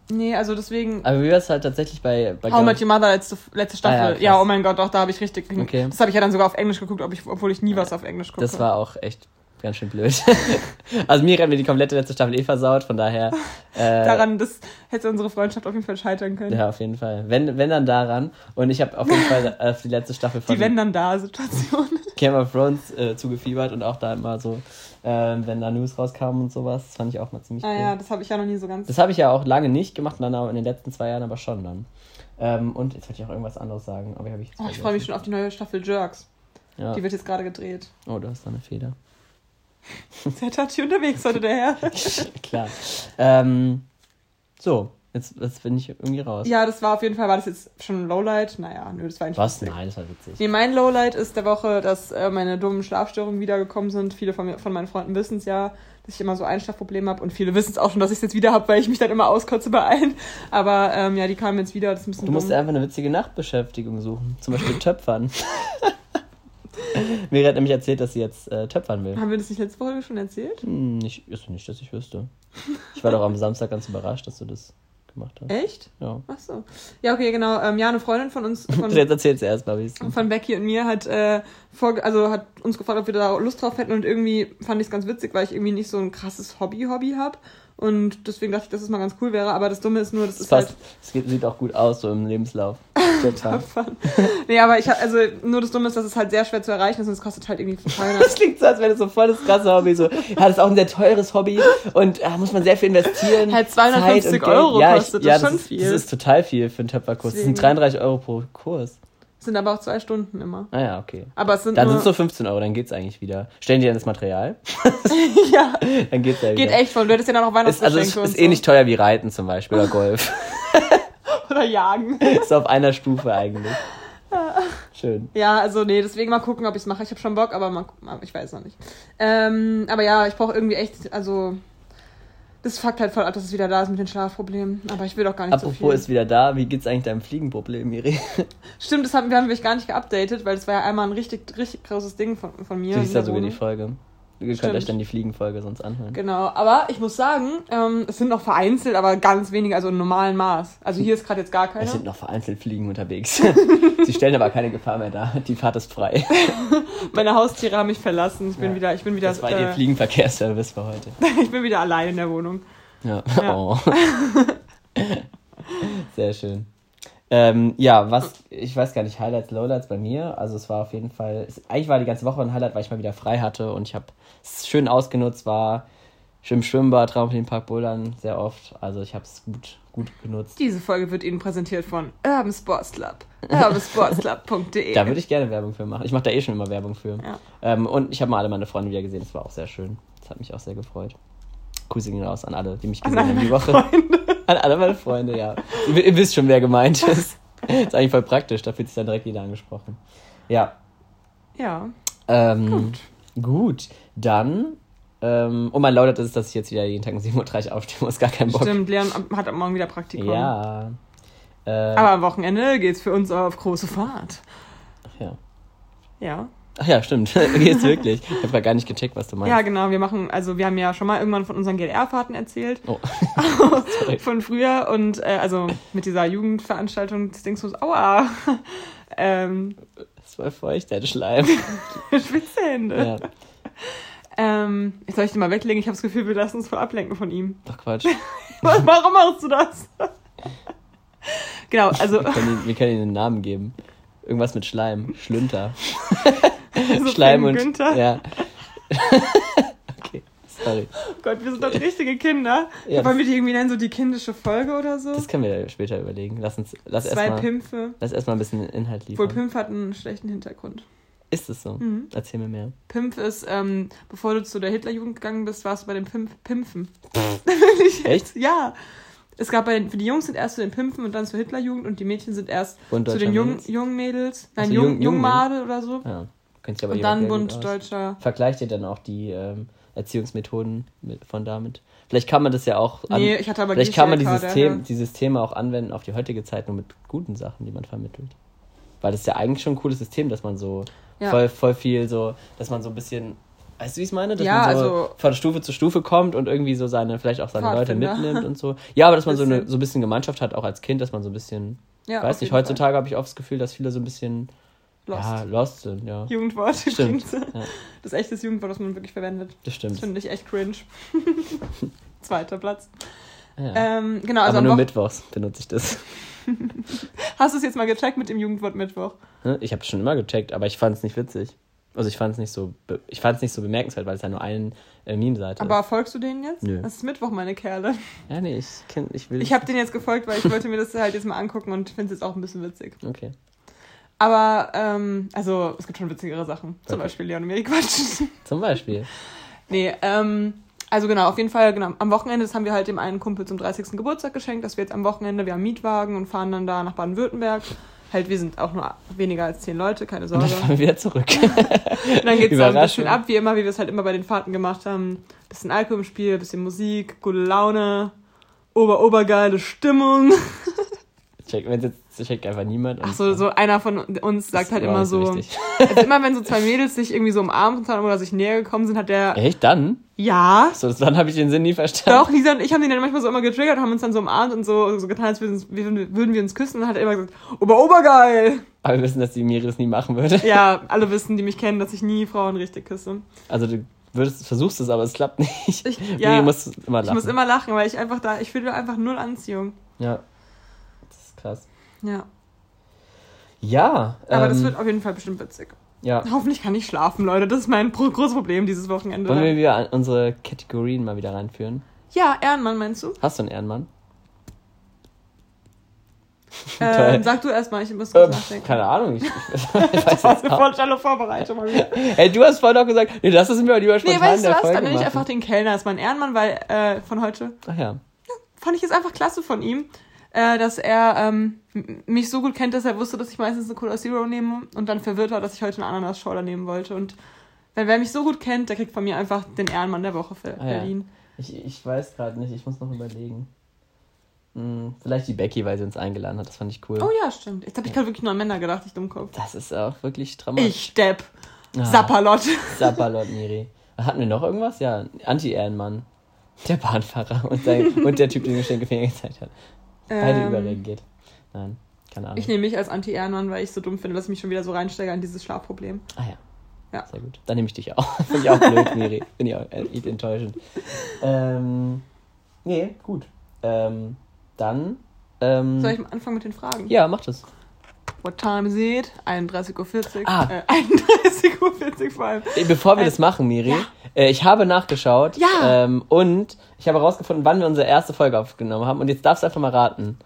Nee, also deswegen. Aber wie war es halt tatsächlich bei. bei How Met Your Mother letzte, letzte Staffel. Ah, ja, ja, oh mein Gott, doch, da habe ich richtig. Okay. Das habe ich ja dann sogar auf Englisch geguckt, ob ich, obwohl ich nie was auf Englisch gucke. Das war auch echt ganz schön blöd. also mir hat mir die komplette letzte Staffel eh versaut, von daher. Äh, daran, das hätte unsere Freundschaft auf jeden Fall scheitern können. Ja, auf jeden Fall. Wenn, wenn dann daran. Und ich habe auf jeden Fall auf die letzte Staffel von. Die wenn dann da Situation. Game of Thrones äh, zugefiebert und auch da immer so äh, wenn da News rauskamen und sowas. Das fand ich auch mal ziemlich ah, cool. ja, das habe ich ja noch nie so ganz. Das habe ich ja auch lange nicht gemacht, dann aber in den letzten zwei Jahren aber schon dann. Ähm, und jetzt wollte ich auch irgendwas anderes sagen, aber habe ich oh, Ich freue mich schon auf die neue Staffel Jerks. Ja. Die wird jetzt gerade gedreht. Oh, du hast da eine Feder. Sehr touchy unterwegs heute der Herr. Klar. Ähm, So, jetzt, jetzt bin ich irgendwie raus. Ja, das war auf jeden Fall, war das jetzt schon ein Lowlight? Naja, nö, das war eigentlich. Was? Witzig. Nein, das war witzig. Nee, mein Lowlight ist der Woche, dass äh, meine dummen Schlafstörungen wiedergekommen sind. Viele von, mir, von meinen Freunden wissen es ja, dass ich immer so Einschlafprobleme habe und viele wissen es auch schon, dass ich es jetzt wieder habe, weil ich mich dann immer auskotze bei allen. Aber ähm, ja, die kamen jetzt wieder. Das ist ein bisschen du musst dumm. einfach eine witzige Nachtbeschäftigung suchen. Zum Beispiel Töpfern. Mir hat nämlich erzählt, dass sie jetzt äh, töpfern will. Haben wir das nicht letzte Woche schon erzählt? Hm, nicht, ist nicht, dass ich wüsste. Ich war doch am Samstag ganz überrascht, dass du das gemacht hast. Echt? Ja. Ach so. Ja, okay, genau. Ähm, ja, eine Freundin von uns. Von, Jetzt erzählst du erst mal, wie es Von Becky und mir hat, äh, vor, also hat uns gefragt, ob wir da Lust drauf hätten und irgendwie fand ich es ganz witzig, weil ich irgendwie nicht so ein krasses Hobby-Hobby habe. Und deswegen dachte ich, dass es mal ganz cool wäre. Aber das Dumme ist nur, das, das ist passt, halt. Es sieht auch gut aus, so im Lebenslauf. Total. nee, aber ich also nur das Dumme ist, dass es halt sehr schwer zu erreichen ist und es kostet halt irgendwie 200. das klingt so, als wäre das so voll das krasse Hobby. So, ja, das ist auch ein sehr teures Hobby und da muss man sehr viel investieren. Halt 250 Euro ja, kostet ich, das ja, schon das viel. das ist total viel für einen Töpferkurs. Das sind 33 Euro pro Kurs. Sind aber auch zwei Stunden immer. Ah ja, okay. Aber es sind dann sind es nur 15 Euro, dann geht's eigentlich wieder. Stellen die dann das Material? ja. Dann geht's ja wieder. Geht echt voll. Du hättest ja dann auch Weihnachtsgeschenke ist, Also es ist eh nicht teuer wie Reiten zum Beispiel oder Golf. oder Jagen. ist auf einer Stufe eigentlich. Schön. Ja, also nee, deswegen mal gucken, ob ich es mache. Ich habe schon Bock, aber mal, ich weiß noch nicht. Ähm, aber ja, ich brauche irgendwie echt, also das fuckt halt voll ab, dass es wieder da ist mit den Schlafproblemen. Aber ich will doch gar nicht Apropos so viel. ist wieder da, wie geht's eigentlich deinem Fliegenproblem, Miri? Stimmt, das haben wir haben wir gar nicht geupdatet, weil das war ja einmal ein richtig, richtig großes Ding von, von mir. Du siehst ja sogar die Folge. Ihr könnt euch dann die Fliegenfolge sonst anhören. Genau, aber ich muss sagen, ähm, es sind noch vereinzelt, aber ganz wenige, also im normalen Maß. Also hier ist gerade jetzt gar keine. Es sind noch vereinzelt Fliegen unterwegs. Sie stellen aber keine Gefahr mehr dar. Die Fahrt ist frei. Meine Haustiere haben mich verlassen. Ich bin ja. wieder, ich bin wieder. Das war äh, Ihr Fliegenverkehrsservice für heute. ich bin wieder allein in der Wohnung. Ja. ja. Oh. Sehr schön. Ähm, ja, was, ich weiß gar nicht, Highlights, Lowlights bei mir. Also es war auf jeden Fall, es, eigentlich war die ganze Woche ein Highlight, weil ich mal wieder frei hatte und ich habe es schön ausgenutzt, war im Schwimmbad, Trampolinpark Bouldern sehr oft. Also ich habe es gut, gut genutzt. Diese Folge wird Ihnen präsentiert von Urban Sports Club. urbansportsclub.de Da würde ich gerne Werbung für machen. Ich mache da eh schon immer Werbung für. Ja. Ähm, und ich habe mal alle meine Freunde wieder gesehen, das war auch sehr schön. Das hat mich auch sehr gefreut. Grüße gehen raus an alle, die mich gesehen haben die Woche. Freunde. An alle meine Freunde, ja. Ihr, ihr, wisst schon, wer gemeint ist. ist eigentlich voll praktisch, da fühlt sich dann direkt jeder angesprochen. Ja. Ja. Ähm, gut. Gut, dann. Ähm, und mein Lautet ist, dass ich jetzt wieder jeden Tag um 7.30 Uhr aufstehen muss, gar keinen Bock. Stimmt, Leon hat am Morgen wieder Praktikum. Ja. Äh, Aber am Wochenende geht's für uns auf große Fahrt. Ach ja. Ja. Ach ja, stimmt. Geht's wirklich. Ich habe gar nicht gecheckt, was du meinst. Ja, genau. Wir machen, also wir haben ja schon mal irgendwann von unseren GLR-Fahrten erzählt. Oh. von früher und äh, also mit dieser Jugendveranstaltung des Dingsbums. Aua. ähm, das war feucht, der Schleim. Spitze Hände. Ja. Ähm, soll ich den mal weglegen? Ich habe das Gefühl, wir lassen uns voll ablenken von ihm. Doch Quatsch. Warum machst du das? genau, also. Wir können, ihm, wir können ihm einen Namen geben. Irgendwas mit Schleim. Schlünter. so Schleim und. Günther. Ja. okay, sorry. Oh Gott, wir sind doch richtige Kinder. Ja, Wollen wir die irgendwie nennen, so die kindische Folge oder so? Das können wir später überlegen. Lass uns. Lass Zwei erst mal, Pimpfe. Lass erstmal ein bisschen Inhalt liefern. Wohl Pimpf hat einen schlechten Hintergrund. Ist es so? Mhm. Erzähl mir mehr. Pimpf ist, ähm, bevor du zu der Hitlerjugend gegangen bist, warst du bei den Pimpf Pimpfen. Echt? Ja. Es gab bei den, für die Jungs sind erst zu den Pimpfen und dann zur Hitlerjugend und die Mädchen sind erst zu den jungen, jungen Mädels. Nein, so, Jung, Jungmade oder so. Ja. Könnt ihr aber und dann Bund Deutscher. Vergleicht ihr dann auch die ähm, Erziehungsmethoden mit, von damit? Vielleicht kann man das ja auch. An, nee, ich hatte aber Vielleicht kann man dieses, Thema, dieses Thema auch anwenden auf die heutige Zeit nur mit guten Sachen, die man vermittelt. Weil das ist ja eigentlich schon ein cooles System, dass man so ja. voll, voll viel so, dass man so ein bisschen Weißt du, wie ich es meine? Dass ja, man so also von Stufe zu Stufe kommt und irgendwie so seine, vielleicht auch seine Leute mitnimmt und so. Ja, aber dass man so, eine, so ein bisschen Gemeinschaft hat, auch als Kind, dass man so ein bisschen, ja, weiß nicht, heutzutage habe ich oft das Gefühl, dass viele so ein bisschen lost, ja, lost sind, ja. Jugendwort. Stimmt. Ja. Das echte Jugendwort, das man wirklich verwendet. Das stimmt. Das finde ich echt cringe. Zweiter Platz. Ja. Ähm, genau, also aber nur Mittwochs benutze ich das. Hast du es jetzt mal gecheckt mit dem Jugendwort Mittwoch? Ich habe es schon immer gecheckt, aber ich fand es nicht witzig. Also ich fand es nicht so, ich fand es nicht so bemerkenswert, weil es ja nur eine äh, Meme-Seite Aber folgst du denen jetzt? Nö. Das ist Mittwoch, meine Kerle. Ja, nee, ich, kenn, ich will. Ich habe den jetzt gefolgt, weil ich wollte mir das halt jetzt mal angucken und finde es jetzt auch ein bisschen witzig. Okay. Aber, ähm, also, es gibt schon witzigere Sachen. Zum okay. Beispiel Leon und Miri quatschen. Zum Beispiel. Nee, ähm, also genau, auf jeden Fall, genau, am Wochenende, das haben wir halt dem einen Kumpel zum 30. Geburtstag geschenkt, dass wir jetzt am Wochenende, wir haben Mietwagen und fahren dann da nach Baden-Württemberg. Halt, wir sind auch nur weniger als zehn Leute, keine Sorge. Und dann fahren wir wieder zurück. und dann geht's dann ein bisschen ab, wie immer, wie wir es halt immer bei den Fahrten gemacht haben. Bisschen Alkohol im Spiel, bisschen Musik, gute Laune, ober obergeile Stimmung. check, wenn jetzt checkt einfach niemand. Ach so, so einer von uns sagt halt immer so. Also immer wenn so zwei Mädels sich irgendwie so umarmt haben oder sich näher gekommen sind, hat der. Echt dann? Ja. So, dann habe ich den Sinn nie verstanden. Doch, Lisa und ich haben den dann manchmal so immer getriggert, haben uns dann so umarmt und so, so getan, als würden, würden wir uns küssen und hat er immer gesagt, ober obergeil. Aber wir wissen, dass die Miri das nie machen würde. Ja, alle wissen, die mich kennen, dass ich nie Frauen richtig küsse. Also du würdest, versuchst es, aber es klappt nicht. Ich, ja, Miri muss immer lachen. Ich muss immer lachen, weil ich einfach da, ich fühle einfach null Anziehung. Ja. Das ist krass. Ja. Ja. Aber ähm, das wird auf jeden Fall bestimmt witzig. Ja. Hoffentlich kann ich schlafen, Leute. Das ist mein großes Problem dieses Wochenende. Wollen wir wieder unsere Kategorien mal wieder reinführen? Ja, Ehrenmann meinst du? Hast du einen Ehrenmann? Ähm, sag du erstmal, ich muss kurz ähm, nachdenken. Keine Ahnung. Ich, ich, ich weiß das eine voll schnelle Vorbereitung. Hey, du hast vorhin auch gesagt, nee, das ist mir lieber spontan Nee, weißt du was, dann nenne ich einfach den Kellner als mein Ehrenmann, weil, äh, von heute. Ach ja. ja. Fand ich jetzt einfach klasse von ihm äh, dass er ähm, mich so gut kennt, dass er wusste, dass ich meistens eine Cola Zero nehme und dann verwirrt war, dass ich heute eine Ananas-Schorle nehmen wollte. Und wenn wer mich so gut kennt, der kriegt von mir einfach den Ehrenmann der Woche für ah, Berlin. Ja. Ich, ich weiß gerade nicht, ich muss noch überlegen. Hm, vielleicht die Becky, weil sie uns eingeladen hat, das fand ich cool. Oh ja, stimmt. Ich habe ich gerade wirklich nur an Männer gedacht, ich Dummkopf. Das ist auch wirklich dramatisch. Ich Depp. Ah, Sapperlot. Sapperlot, Miri. Hatten wir noch irgendwas? Ja, Anti-Ehrenmann. Der Bahnfahrer und, sein, und der Typ, der den Geschenkefinger gezeigt hat. Beide ähm, überreagiert. Nein, keine Ahnung. Ich nehme mich als Anti-Ehrenmann, weil ich so dumm finde, dass ich mich schon wieder so reinsteige an dieses Schlafproblem. Ah ja. Ja. Sehr gut. Dann nehme ich dich auch. Finde ich auch blöd, Miri. Finde ich auch äh, enttäuschend. Ähm, nee, gut. Ähm, dann. Ähm, Soll ich anfangen mit den Fragen? Ja, mach das. What time is it? 31.40 Uhr. Ah. Äh, 31.40 Uhr vor allem. Bevor wir äh, das machen, Miri, ja. äh, ich habe nachgeschaut. Ja. Ähm, und ich habe herausgefunden, wann wir unsere erste Folge aufgenommen haben. Und jetzt darfst du einfach mal raten.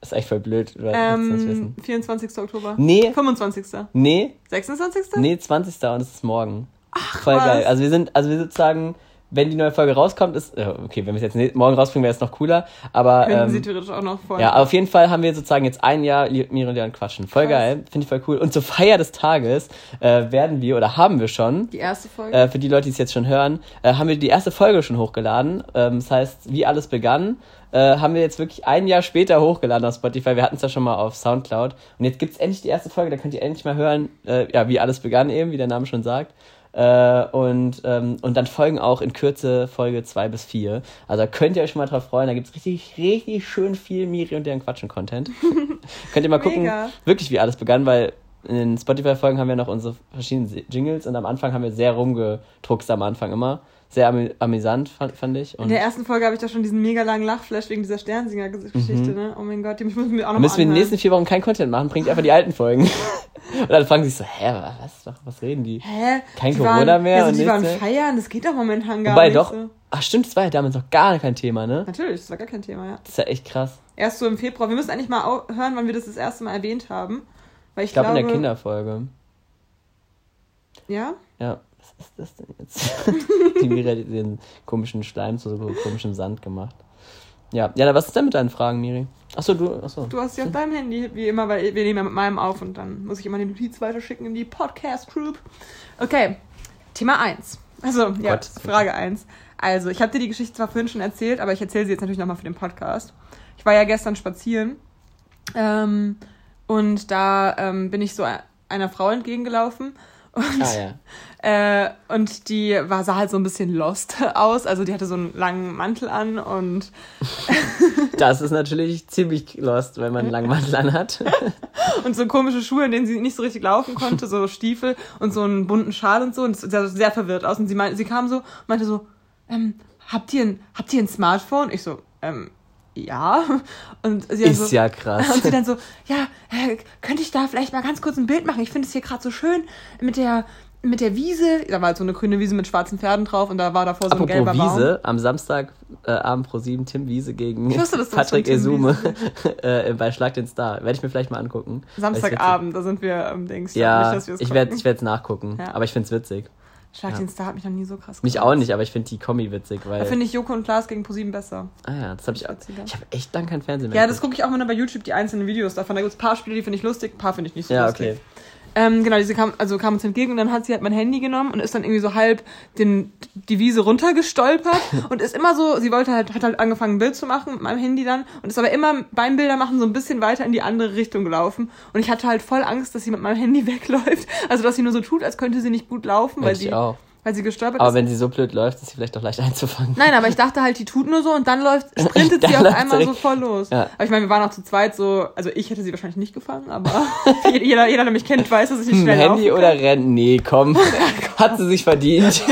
ist echt voll blöd. Du ähm, 24. Oktober. Nee. 25. Nee. 26. Nee, 20. Und es ist morgen. Ach, voll was? geil. Also wir sind, also wir sozusagen wenn die neue Folge rauskommt, ist, äh, okay, wenn wir es jetzt morgen rausbringen, wäre es noch cooler, aber. Können ähm, sie theoretisch auch noch vorher. Ja, auf jeden Fall haben wir sozusagen jetzt ein Jahr Mir und Leon quatschen. Voll Krass. geil, finde ich voll cool. Und zur Feier des Tages äh, werden wir, oder haben wir schon. Die erste Folge? Äh, für die Leute, die es jetzt schon hören, äh, haben wir die erste Folge schon hochgeladen. Ähm, das heißt, wie alles begann, äh, haben wir jetzt wirklich ein Jahr später hochgeladen auf Spotify. Wir hatten es ja schon mal auf Soundcloud. Und jetzt gibt es endlich die erste Folge, da könnt ihr endlich mal hören, äh, ja, wie alles begann eben, wie der Name schon sagt. Äh, und, ähm, und dann folgen auch in Kürze Folge 2 bis 4. Also da könnt ihr euch schon mal drauf freuen. Da gibt es richtig, richtig schön viel Miri und deren Quatschen-Content. könnt ihr mal gucken, Mega. wirklich wie alles begann, weil in den Spotify-Folgen haben wir noch unsere verschiedenen Jingles und am Anfang haben wir sehr rumgedruckst am Anfang immer sehr amü amüsant, fand, fand ich. Und in der ersten Folge habe ich da schon diesen mega langen Lachflash wegen dieser Sternsinger-Geschichte, mhm. ne? Oh mein Gott, die müssen wir auch noch Müssen wir in den nächsten vier Wochen kein Content machen, bringt einfach die alten Folgen. und dann fragen sie sich so, hä, was, was reden die? Hä? Kein die Corona waren, mehr? Ja, und die waren feiern, das geht doch momentan gar Wobei, nicht doch, so. ach stimmt, das war ja damals noch gar kein Thema, ne? Natürlich, das war gar kein Thema, ja. Das ist ja echt krass. Erst so im Februar. Wir müssen eigentlich mal hören, wann wir das das erste Mal erwähnt haben. Weil ich, ich glaube, glaub, in der Kinderfolge. Ja? Ja was ist das denn jetzt? die Miri hat den komischen Schleim zu so komischem Sand gemacht. Ja, ja, was ist denn mit deinen Fragen, Miri? Achso, du, achso. Du hast sie auf deinem Handy, wie immer, weil wir nehmen ja mit meinem auf und dann muss ich immer die Notiz weiterschicken in die Podcast-Group. Okay, Thema 1. Also, ja, Gott, Frage 1. Also, ich habe dir die Geschichte zwar vorhin schon erzählt, aber ich erzähle sie jetzt natürlich nochmal für den Podcast. Ich war ja gestern spazieren ähm, und da ähm, bin ich so einer Frau entgegengelaufen und, ah, ja. Äh, und die war, sah halt so ein bisschen lost aus. Also die hatte so einen langen Mantel an und. das ist natürlich ziemlich lost, wenn man einen langen Mantel an hat. und so komische Schuhe, in denen sie nicht so richtig laufen konnte, so Stiefel und so einen bunten Schal und so. Und es sah sehr verwirrt aus. Und sie, meinte, sie kam so, meinte so, ähm, habt ihr ein, habt ihr ein Smartphone? Ich so, ähm, ja. Und sie ist so, ja krass. Und sie dann so, ja, äh, könnte ich da vielleicht mal ganz kurz ein Bild machen? Ich finde es hier gerade so schön mit der mit der Wiese. Da war halt so eine grüne Wiese mit schwarzen Pferden drauf und da war davor so Apropos ein gelber Wiese, Baum. am Samstag äh, Abend pro 7 Tim Wiese gegen wusste, Patrick Esume äh, bei Schlag den Star. Werde ich mir vielleicht mal angucken. Samstagabend, da sind wir am ähm, Dings. Ja, nicht, ich werde ich es nachgucken, ja. aber ich finde es witzig. Schlag Star hat mich noch nie so krass gemacht. Mich auch nicht, aber ich finde die Kombi witzig, weil. Da finde ich Joko und Klaas gegen ProSieben besser. Ah ja, das habe ich auch. Ich habe echt lang kein Fernsehen mehr. Ja, das gucke ich auch immer bei YouTube, die einzelnen Videos davon. Da gibt es ein paar Spiele, die finde ich lustig, ein paar finde ich nicht so ja, lustig. Ja, okay. Ähm, genau, diese kam, also kam uns entgegen und dann hat sie halt mein Handy genommen und ist dann irgendwie so halb den, die Wiese runtergestolpert und ist immer so, sie wollte halt, hat halt angefangen ein Bild zu machen mit meinem Handy dann und ist aber immer beim Bildermachen so ein bisschen weiter in die andere Richtung gelaufen und ich hatte halt voll Angst, dass sie mit meinem Handy wegläuft. Also, dass sie nur so tut, als könnte sie nicht gut laufen, weil sie, auch weil sie gestolpert aber ist. Aber wenn sie so blöd läuft, ist sie vielleicht auch leicht einzufangen. Nein, aber ich dachte halt, die tut nur so und dann läuft, sprintet dann sie auf einmal so voll los. Ja. Aber ich meine, wir waren auch zu zweit so, also ich hätte sie wahrscheinlich nicht gefangen, aber jeder, jeder, der mich kennt, weiß, dass ich nicht schnell Handy oder rennen? Nee, komm. Hat sie sich verdient.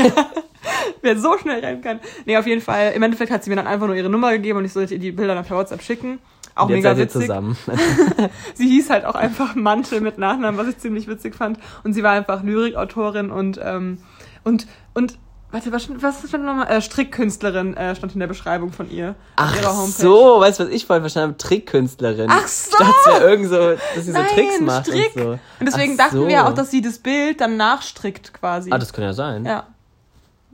Wer so schnell rennen kann. Nee, auf jeden Fall. Im Endeffekt hat sie mir dann einfach nur ihre Nummer gegeben und ich sollte ihr die Bilder dann per WhatsApp schicken. Auch Jetzt mega witzig. zusammen. sie hieß halt auch einfach Mantel mit Nachnamen, was ich ziemlich witzig fand. Und sie war einfach Lyrikautorin und ähm, und, und Warte, was, was stand nochmal? Äh, Strickkünstlerin äh, stand in der Beschreibung von ihr. Ach so, weißt du, was ich vorhin verstanden habe? Trickkünstlerin. Ach so! Dachte, es wäre irgend so, dass sie Nein, so Tricks macht Strick. und so. Und deswegen Ach dachten so. wir auch, dass sie das Bild dann nachstrickt quasi. Ah, das kann ja sein. Ja.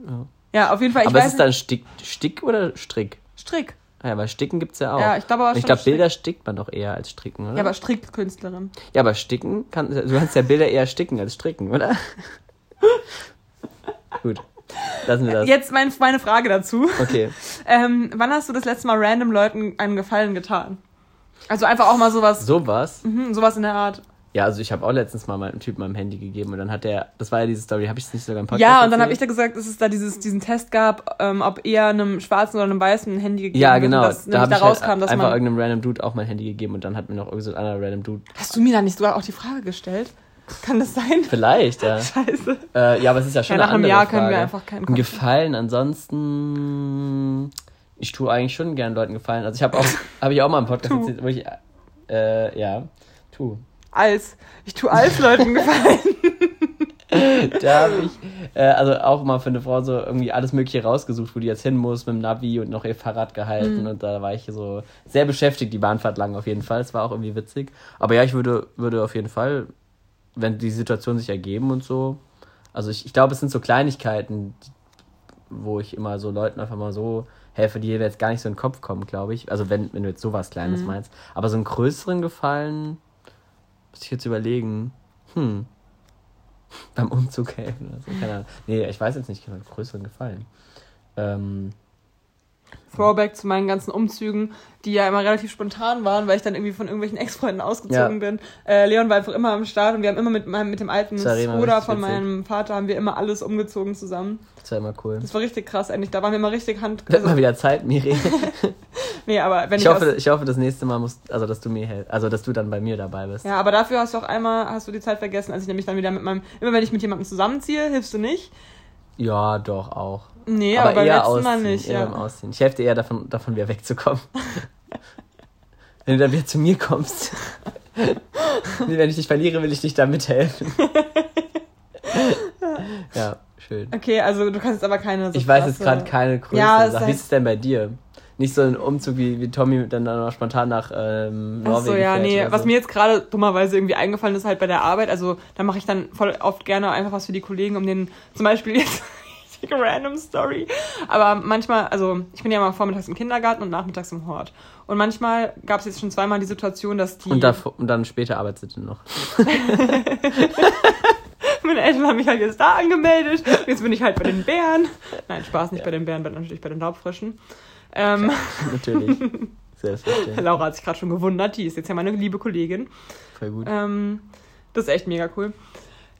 Ja, ja auf jeden Fall. Ich aber ist es dann Stick, Stick oder Strick? Strick. Ah ja, weil Sticken gibt es ja auch. Ja, ich glaube aber Ich glaube, Bilder stickt man doch eher als Stricken, oder? Ja, aber Strickkünstlerin. Ja, aber Sticken kann, du kannst ja Bilder eher sticken als stricken, oder? Gut. Lassen wir das. Jetzt mein, meine Frage dazu. Okay. Ähm, wann hast du das letzte Mal random Leuten einen Gefallen getan? Also einfach auch mal sowas. Sowas? Mhm, sowas in der Art. Ja, also ich habe auch letztens mal meinem Typen mein Handy gegeben und dann hat der, das war ja diese Story, habe ich es nicht sogar im Podcast Ja, und dann habe ich da gesagt, dass es da dieses, diesen Test gab, ähm, ob eher einem schwarzen oder einem weißen ein Handy gegeben Ja, genau. Wird, dass da habe ich rauskam, halt dass einfach man irgendeinem random Dude auch mein Handy gegeben und dann hat mir noch irgendein so anderer random Dude... Hast du mir da nicht sogar auch die Frage gestellt? Kann das sein? Vielleicht, ja. Scheiße. Äh, ja, aber es ist ja schon ja, nach eine andere einem Jahr Frage. können wir einfach keinen Kopf Gefallen, ansonsten... Ich tue eigentlich schon gern Leuten gefallen. Also ich habe auch, habe ich auch mal einen Podcast erzählt, wo ich, äh, ja, tu. Als. Ich tue als Leuten gefallen. da habe ich äh, also auch mal für eine Frau so irgendwie alles Mögliche rausgesucht, wo die jetzt hin muss mit dem Navi und noch ihr Fahrrad gehalten. Mhm. Und da war ich so sehr beschäftigt, die Bahnfahrt lang auf jeden Fall. Es war auch irgendwie witzig. Aber ja, ich würde, würde auf jeden Fall wenn die Situation sich ergeben und so. Also ich, ich glaube, es sind so Kleinigkeiten, wo ich immer so Leuten einfach mal so helfe, die jetzt gar nicht so in den Kopf kommen, glaube ich. Also wenn, wenn du jetzt sowas Kleines mhm. meinst. Aber so einen größeren Gefallen, muss ich jetzt überlegen. Hm. Beim Umzug helfen oder so. Keine Ahnung. Nee, ich weiß jetzt nicht, einen größeren Gefallen. Ähm, Throwback zu meinen ganzen Umzügen, die ja immer relativ spontan waren, weil ich dann irgendwie von irgendwelchen Ex-Freunden ausgezogen ja. bin. Äh, Leon war einfach immer am Start und wir haben immer mit, meinem, mit dem alten Bruder von meinem Vater haben wir immer alles umgezogen zusammen. Das war immer cool. Das war richtig krass, endlich. Da waren wir immer richtig Hand. Wird mal wieder Zeit, Miri. nee, aber wenn ich, ich hoffe, ich hoffe, das nächste Mal musst, also dass du mir helfst, also dass du dann bei mir dabei bist. Ja, aber dafür hast du auch einmal, hast du die Zeit vergessen, als ich nämlich dann wieder mit meinem, immer wenn ich mit jemandem zusammenziehe, hilfst du nicht. Ja, doch auch. Nee, aber, aber beim eher ausziehen, Mal nicht. Eher ja. beim Ausziehen. Ich helfe dir eher davon, davon wieder wegzukommen. Wenn du dann wieder zu mir kommst. nee, wenn ich dich verliere, will ich dich da mithelfen. ja, schön. Okay, also du kannst jetzt aber keine so Ich weiß jetzt gerade keine Größe. Ja, Sache. Wie ist es denn bei dir? Nicht so ein Umzug wie, wie Tommy dann, dann noch spontan nach ähm, Norwegen. Achso, ja, nee. Was so. mir jetzt gerade dummerweise irgendwie eingefallen ist, halt bei der Arbeit. Also da mache ich dann voll oft gerne einfach was für die Kollegen, um den zum Beispiel jetzt random Story. Aber manchmal, also ich bin ja mal vormittags im Kindergarten und nachmittags im Hort. Und manchmal gab es jetzt schon zweimal die Situation, dass die. Und, da, und dann später arbeitet noch. Meine Eltern haben mich halt jetzt da angemeldet. Jetzt bin ich halt bei den Bären. Nein, Spaß nicht ja. bei den Bären, natürlich bei den Laubfröschen. Ähm, natürlich. Selbstverständlich. Laura hat sich gerade schon gewundert. Die ist jetzt ja meine liebe Kollegin. Voll gut. Ähm, das ist echt mega cool.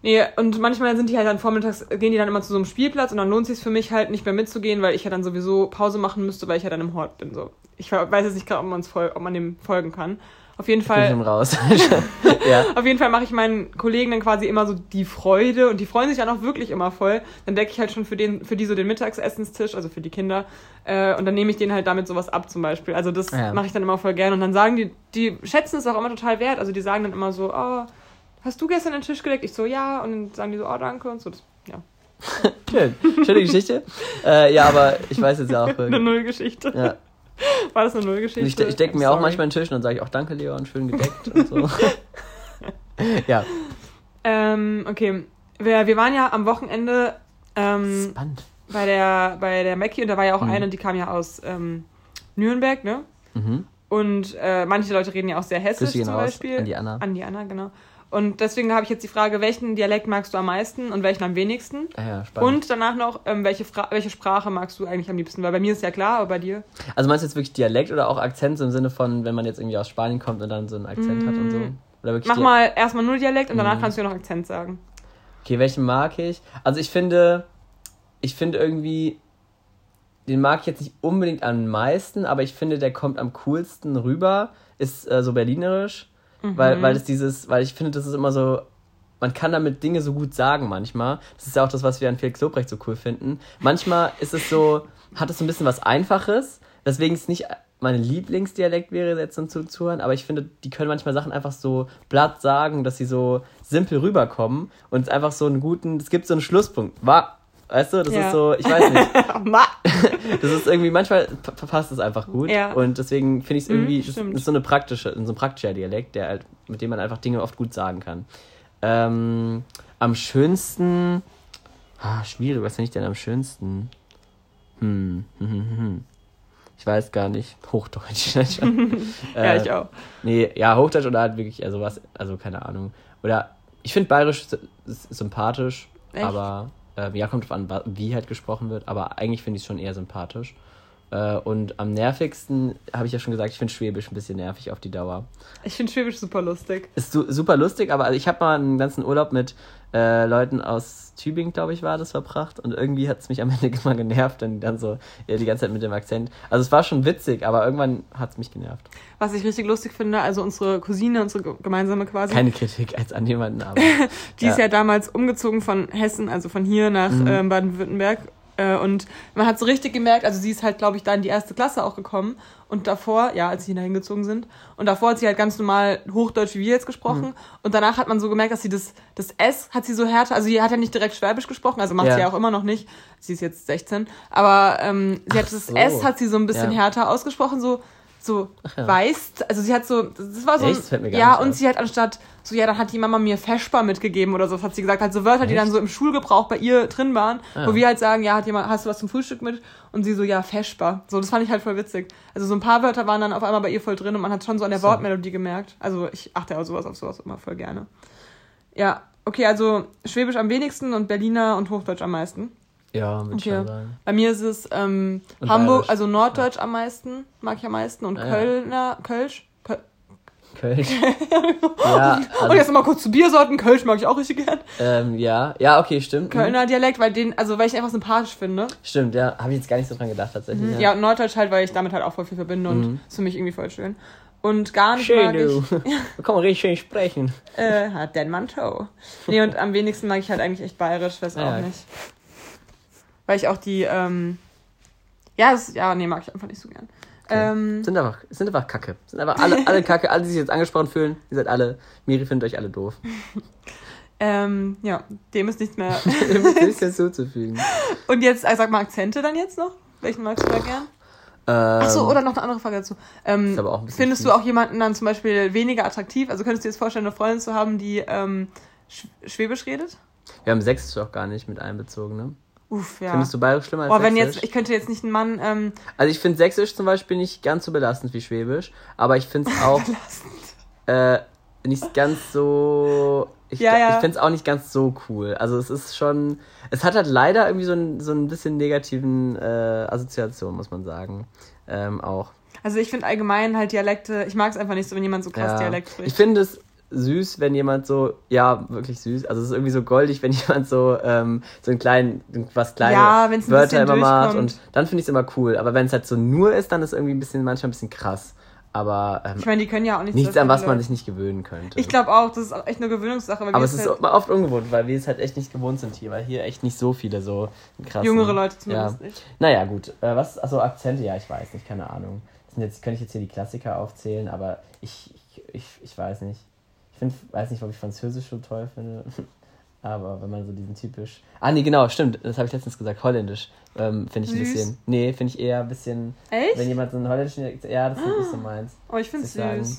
Nee, und manchmal sind die halt dann vormittags, gehen die dann immer zu so einem Spielplatz und dann lohnt es sich für mich halt nicht mehr mitzugehen, weil ich ja dann sowieso Pause machen müsste, weil ich ja dann im Hort bin. So. Ich weiß jetzt nicht gerade, ob, ob man dem folgen kann. Auf jeden Fall. Ich bin schon raus. ja. Auf jeden Fall mache ich meinen Kollegen dann quasi immer so die Freude und die freuen sich dann auch wirklich immer voll. Dann decke ich halt schon für, den, für die so den Mittagsessenstisch, also für die Kinder. Äh, und dann nehme ich denen halt damit sowas ab zum Beispiel. Also das ja. mache ich dann immer voll gern. Und dann sagen die, die schätzen es auch immer total wert. Also die sagen dann immer so, oh, hast du gestern den Tisch gedeckt? Ich so, ja. Und dann sagen die so, oh, danke und so. Das, ja. Schön. Schöne Geschichte. Äh, ja, aber ich weiß jetzt ja auch. eine Nullgeschichte. Ja. War das eine Nullgeschichte? Ich, ich decke mir auch manchmal den Tisch und dann sage ich auch Danke, Leon, schön gedeckt und so. ja. Ähm, okay. Wir, wir waren ja am Wochenende Ähm, Spannend. Bei der, bei der Mackie, und da war ja auch mhm. eine, die kam ja aus ähm, Nürnberg, ne? Mhm. Und äh, manche Leute reden ja auch sehr hessisch zum Beispiel. An die Anna. An die Anna, genau. Und deswegen habe ich jetzt die Frage, welchen Dialekt magst du am meisten und welchen am wenigsten? Ah ja, spannend. Und danach noch, ähm, welche, welche Sprache magst du eigentlich am liebsten? Weil bei mir ist ja klar, aber bei dir? Also meinst du jetzt wirklich Dialekt oder auch Akzent so im Sinne von, wenn man jetzt irgendwie aus Spanien kommt und dann so einen Akzent mm. hat und so? Mm. Oder wirklich Mach Di mal erstmal nur Dialekt und danach mm. kannst du ja noch Akzent sagen. Okay, welchen mag ich? Also ich finde, ich finde irgendwie, den mag ich jetzt nicht unbedingt am meisten, aber ich finde, der kommt am coolsten rüber, ist äh, so berlinerisch. Mhm. Weil, weil es dieses, weil ich finde, das ist immer so, man kann damit Dinge so gut sagen manchmal. Das ist ja auch das, was wir an Felix Lobrecht so cool finden. Manchmal ist es so, hat es so ein bisschen was Einfaches, weswegen es nicht mein Lieblingsdialekt wäre, jetzt zum Zuhören, aber ich finde, die können manchmal Sachen einfach so blatt sagen, dass sie so simpel rüberkommen und es einfach so einen guten, es gibt so einen Schlusspunkt. War, Weißt du, das ja. ist so, ich weiß nicht. das ist irgendwie, manchmal verpasst es einfach gut. Ja. Und deswegen finde ich es irgendwie, mhm, das ist so eine praktische, so ein praktischer Dialekt, der halt, mit dem man einfach Dinge oft gut sagen kann. Ähm, am schönsten, ah, schwierig, was finde ich denn am schönsten? Hm, hm, hm, hm. hm. Ich weiß gar nicht. Hochdeutsch. ja, äh, ich auch. Nee, ja, Hochdeutsch oder halt wirklich, also was, also keine Ahnung. Oder ich finde Bayerisch sympathisch, Echt? aber äh, ja, kommt drauf an, wie halt gesprochen wird, aber eigentlich finde ich es schon eher sympathisch. Äh, und am nervigsten, habe ich ja schon gesagt, ich finde Schwäbisch ein bisschen nervig auf die Dauer. Ich finde Schwäbisch super lustig. Ist su super lustig, aber also ich habe mal einen ganzen Urlaub mit äh, Leuten aus Tübingen, glaube ich, war das verbracht. Und irgendwie hat es mich am Ende immer genervt, dann, dann so ja, die ganze Zeit mit dem Akzent. Also es war schon witzig, aber irgendwann hat es mich genervt. Was ich richtig lustig finde, also unsere Cousine, unsere gemeinsame quasi. Keine Kritik als an jemanden, aber. die ja. ist ja damals umgezogen von Hessen, also von hier nach mhm. ähm, Baden-Württemberg äh, und man hat so richtig gemerkt, also sie ist halt, glaube ich, da in die erste Klasse auch gekommen. Und davor, ja, als sie da hingezogen sind. Und davor hat sie halt ganz normal Hochdeutsch wie wir jetzt gesprochen. Mhm. Und danach hat man so gemerkt, dass sie das, das S hat sie so härter, also sie hat ja nicht direkt Schwäbisch gesprochen, also macht ja. sie ja auch immer noch nicht. Sie ist jetzt 16. Aber ähm, sie hat das so. S hat sie so ein bisschen ja. härter ausgesprochen, so so ja. weißt, also sie hat so, das war so, Echt? Das ja, und auf. sie hat anstatt so, ja, dann hat die Mama mir Feschbar mitgegeben oder so, hat sie gesagt, halt so Wörter, Echt? die dann so im Schulgebrauch bei ihr drin waren, ja. wo wir halt sagen, ja, hat jemand, hast du was zum Frühstück mit? Und sie so, ja, Feschbar. So, das fand ich halt voll witzig. Also so ein paar Wörter waren dann auf einmal bei ihr voll drin und man hat schon so an der so. Wortmelodie gemerkt. Also ich achte auch sowas auf sowas immer voll gerne. Ja, okay, also Schwäbisch am wenigsten und Berliner und Hochdeutsch am meisten. Ja, würde okay. schon sagen. Bei mir ist es ähm, Hamburg, Bayerisch. also Norddeutsch ja. am meisten, mag ich am meisten und ah, Kölner, Kölsch. Köl Kölsch. ja, also, und jetzt nochmal kurz zu Biersorten. Kölsch mag ich auch richtig gern. Ähm, ja, ja, okay, stimmt. Mhm. Kölner Dialekt, weil den, also weil ich einfach sympathisch finde. Stimmt, ja, habe ich jetzt gar nicht so dran gedacht tatsächlich. Mhm. Ja. ja, und Norddeutsch halt, weil ich damit halt auch voll viel verbinde und mhm. ist für mich irgendwie voll schön. Und gar nicht schön, mag ich... Du. Da kann man richtig schön sprechen. äh, hat den Manteau. Nee, und am wenigsten mag ich halt eigentlich echt bayerisch, weiß ja, auch nicht. Weil ich auch die, ähm, ja, das, ja, nee, mag ich einfach nicht so gern. Okay. Ähm, sind, einfach, sind einfach Kacke. Sind einfach alle, alle Kacke, alle, die sich jetzt angesprochen fühlen, ihr seid alle, Miri findet euch alle doof. ähm, ja, dem ist nichts mehr. dem ist nichts hinzuzufügen. Und jetzt, also sag mal Akzente dann jetzt noch? Welchen magst du da gern? Ähm, Achso, oder noch eine andere Frage dazu. Ähm, findest fies. du auch jemanden dann zum Beispiel weniger attraktiv? Also könntest du dir jetzt vorstellen, eine Freundin zu haben, die ähm, Schwäbisch redet? Wir haben Sächsisch auch gar nicht mit einbezogen, ne? Uff, ja. Findest du Bayerisch schlimmer als Boah, wenn Sächsisch? jetzt, ich könnte jetzt nicht einen Mann. Ähm also ich finde Sächsisch zum Beispiel nicht ganz so belastend wie Schwäbisch, aber ich finde es auch äh, nicht ganz so. Ich, ja, ja. ich finde es auch nicht ganz so cool. Also es ist schon. Es hat halt leider irgendwie so ein, so ein bisschen negativen äh, Assoziation, muss man sagen. Ähm, auch. Also ich finde allgemein halt Dialekte, ich mag es einfach nicht so, wenn jemand so krass ja. Dialekt spricht. Ich finde es süß, wenn jemand so, ja, wirklich süß. Also es ist irgendwie so goldig, wenn jemand so, ähm, so einen kleinen, was kleine ja, Wörter immer macht. Und dann finde ich es immer cool. Aber wenn es halt so nur ist, dann ist es irgendwie ein bisschen, manchmal ein bisschen krass. Aber ähm, ich meine, die können ja auch nichts, nichts an was man sich nicht gewöhnen könnte. Ich glaube auch, das ist echt eine Gewöhnungssache. Aber es ist halt oft ungewohnt, weil wir es halt echt nicht gewohnt sind hier, weil hier echt nicht so viele so krass. Jüngere Leute zumindest ja. nicht. Naja, gut. Äh, was, also Akzente, ja, ich weiß nicht, keine Ahnung. Das sind jetzt, könnte ich jetzt hier die Klassiker aufzählen, aber ich, ich, ich, ich weiß nicht find, weiß nicht, ob ich Französisch so toll finde. Aber wenn man so diesen typisch. Ah, nee, genau, stimmt. Das habe ich letztens gesagt. Holländisch ähm, finde ich süß. ein bisschen. Nee, finde ich eher ein bisschen. Echt? Wenn jemand so einen holländischen. Ja, das ist ah. nicht so meins. Oh, ich finde es süß. Sagen.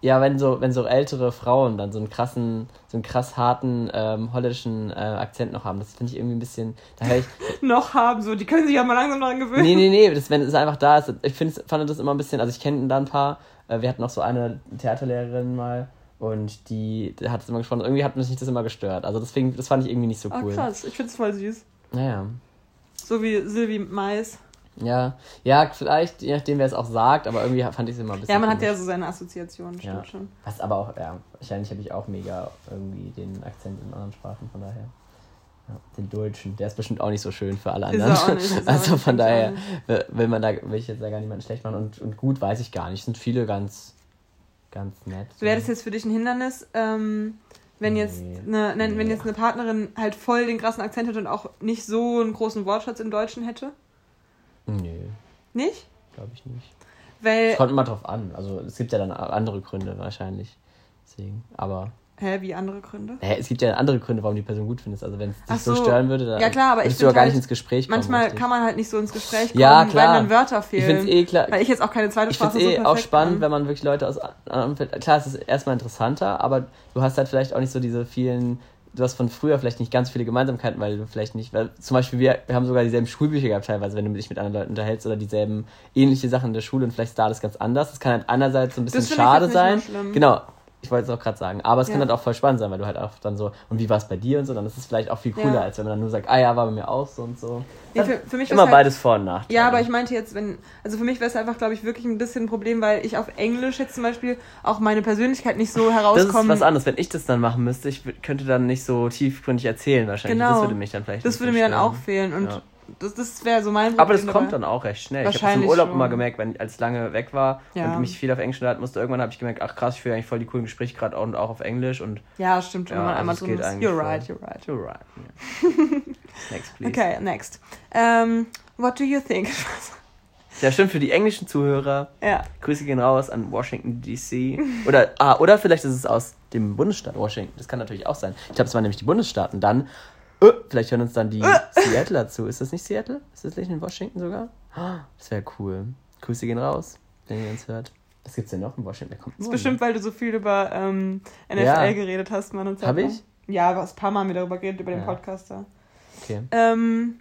Ja, wenn so, wenn so ältere Frauen dann so einen krassen, so einen krass harten ähm, holländischen äh, Akzent noch haben, das finde ich irgendwie ein bisschen. Da ich, noch haben, so, die können sich ja mal langsam daran gewöhnen. Nee, nee, nee, das, wenn es einfach da ist, ich find, fand das immer ein bisschen, also ich kenne da ein paar, äh, wir hatten noch so eine Theaterlehrerin mal und die, die hat es immer gesprochen, irgendwie hat mich das immer gestört. Also deswegen, das fand ich irgendwie nicht so cool. Oh, krass, ich finde es voll süß. Naja. So wie Silvi Mais. Ja, ja, vielleicht, je nachdem, wer es auch sagt, aber irgendwie fand ich es immer ein bisschen. Ja, man komisch. hat ja so seine Assoziationen, stimmt ja. schon. Was aber auch, ja, wahrscheinlich habe ich auch mega irgendwie den Akzent in anderen Sprachen, von daher. Ja, den Deutschen, der ist bestimmt auch nicht so schön für alle anderen. Ist auch nicht, ist also von daher will man da, will ich jetzt da gar niemanden schlecht machen und, und gut weiß ich gar nicht. Sind viele ganz, ganz nett. Wäre das jetzt für dich ein Hindernis, ähm, wenn jetzt eine, nee. wenn jetzt eine Partnerin halt voll den krassen Akzent hätte und auch nicht so einen großen Wortschatz im Deutschen hätte? Nö. Nicht? Glaube ich nicht. Weil. Es kommt immer drauf an. Also es gibt ja dann andere Gründe wahrscheinlich. Deswegen. Aber. Hä, wie andere Gründe? Hä, es gibt ja andere Gründe, warum die Person gut findest. Also wenn es dich so, so, stören würde, dann ja, klar, aber würdest du ja gar halt nicht ins Gespräch kommen. Manchmal richtig. kann man halt nicht so ins Gespräch kommen, ja, klar. weil dann Wörter fehlen. Ich finde es eh klar. Weil ich jetzt auch keine zweite Sprache Ich finde es eh auch spannend, kann. wenn man wirklich Leute aus Klar, es ist erstmal interessanter, aber du hast halt vielleicht auch nicht so diese vielen du hast von früher vielleicht nicht ganz viele Gemeinsamkeiten, weil du vielleicht nicht, weil zum Beispiel wir, wir haben sogar dieselben Schulbücher gehabt teilweise, wenn du dich mit anderen Leuten unterhältst oder dieselben ähnliche Sachen in der Schule und vielleicht ist da alles ganz anders. Das kann halt einerseits so ein bisschen schade sein. Genau, ich wollte es auch gerade sagen. Aber es ja. kann halt auch voll spannend sein, weil du halt auch dann so, und wie war es bei dir und so, dann ist es vielleicht auch viel cooler, ja. als wenn man dann nur sagt, ah ja, war bei mir auch so und so. Nee, für, für mich immer halt, beides Vor- und Nachteile. Ja, aber ich meinte jetzt, wenn, also für mich wäre es einfach, glaube ich, wirklich ein bisschen ein Problem, weil ich auf Englisch jetzt zum Beispiel auch meine Persönlichkeit nicht so herauskomme. Das ist was anderes. Wenn ich das dann machen müsste, ich könnte dann nicht so tiefgründig erzählen wahrscheinlich. Genau. Das würde mich dann vielleicht Das würde mir dann auch fehlen und ja das, das wäre so mein Problem. Aber das kommt dann auch recht schnell. Ich habe im Urlaub schon. immer gemerkt, wenn als ich lange weg war ja. und mich viel auf Englisch unterhalten musste, irgendwann habe ich gemerkt, ach krass, ich führe eigentlich voll die coolen Gespräche gerade auch, und auch auf Englisch. Und, ja, stimmt. Ja, wenn man einmal drin ist. You're right, you're right. You're right. Yeah. next, please. Okay, next. Um, what do you think? Ja, stimmt, für die englischen Zuhörer. Ja. Grüße gehen raus an Washington, D.C. Oder, ah, oder vielleicht ist es aus dem Bundesstaat Washington. Das kann natürlich auch sein. Ich glaube, es waren nämlich die Bundesstaaten. Dann vielleicht hören uns dann die uh. Seattler zu. Ist das nicht Seattle? Ist das nicht in Washington sogar? Das wäre cool. Grüße gehen raus, wenn ihr uns hört. Was gibt's denn noch in Washington? Kommt das ist bestimmt, weil du so viel über ähm, NFL ja. geredet hast, Mann. Hab ich? Ja, du hast ein paar Mal haben wir darüber geredet, über ja. den Podcaster. Okay. Ähm,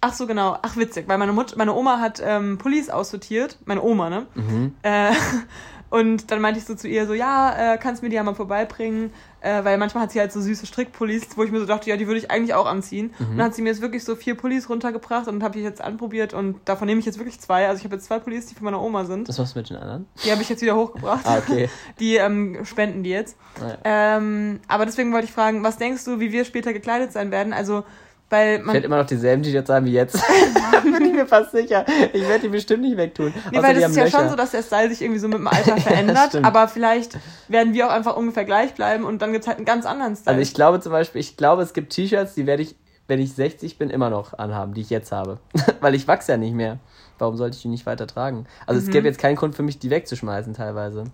ach so, genau. Ach, witzig, weil meine Mutter, meine Oma hat ähm, Pullis aussortiert. Meine Oma, ne? Mhm. Äh, und dann meinte ich so zu ihr so, ja, äh, kannst mir die ja mal vorbeibringen, äh, weil manchmal hat sie halt so süße Strickpullis, wo ich mir so dachte, ja, die würde ich eigentlich auch anziehen. Mhm. Und dann hat sie mir jetzt wirklich so vier Pullis runtergebracht und habe ich jetzt anprobiert und davon nehme ich jetzt wirklich zwei. Also ich habe jetzt zwei Pullis, die von meiner Oma sind. Was machst du mit den anderen? Die habe ich jetzt wieder hochgebracht. ah, okay. Die ähm, spenden die jetzt. Ah, ja. ähm, aber deswegen wollte ich fragen, was denkst du, wie wir später gekleidet sein werden? Also weil man ich werde immer noch dieselben T-Shirts haben wie jetzt. Bin ich mir fast sicher. Ich werde die bestimmt nicht wegtun. Nee, weil das ist ja Löcher. schon so, dass der Style sich irgendwie so mit dem Alter verändert. ja, aber vielleicht werden wir auch einfach ungefähr gleich bleiben und dann gibt es halt einen ganz anderen Style. Also ich glaube zum Beispiel, ich glaube, es gibt T-Shirts, die werde ich, wenn ich 60 bin, immer noch anhaben, die ich jetzt habe. weil ich wachse ja nicht mehr. Warum sollte ich die nicht weiter tragen? Also mhm. es gäbe jetzt keinen Grund für mich, die wegzuschmeißen teilweise.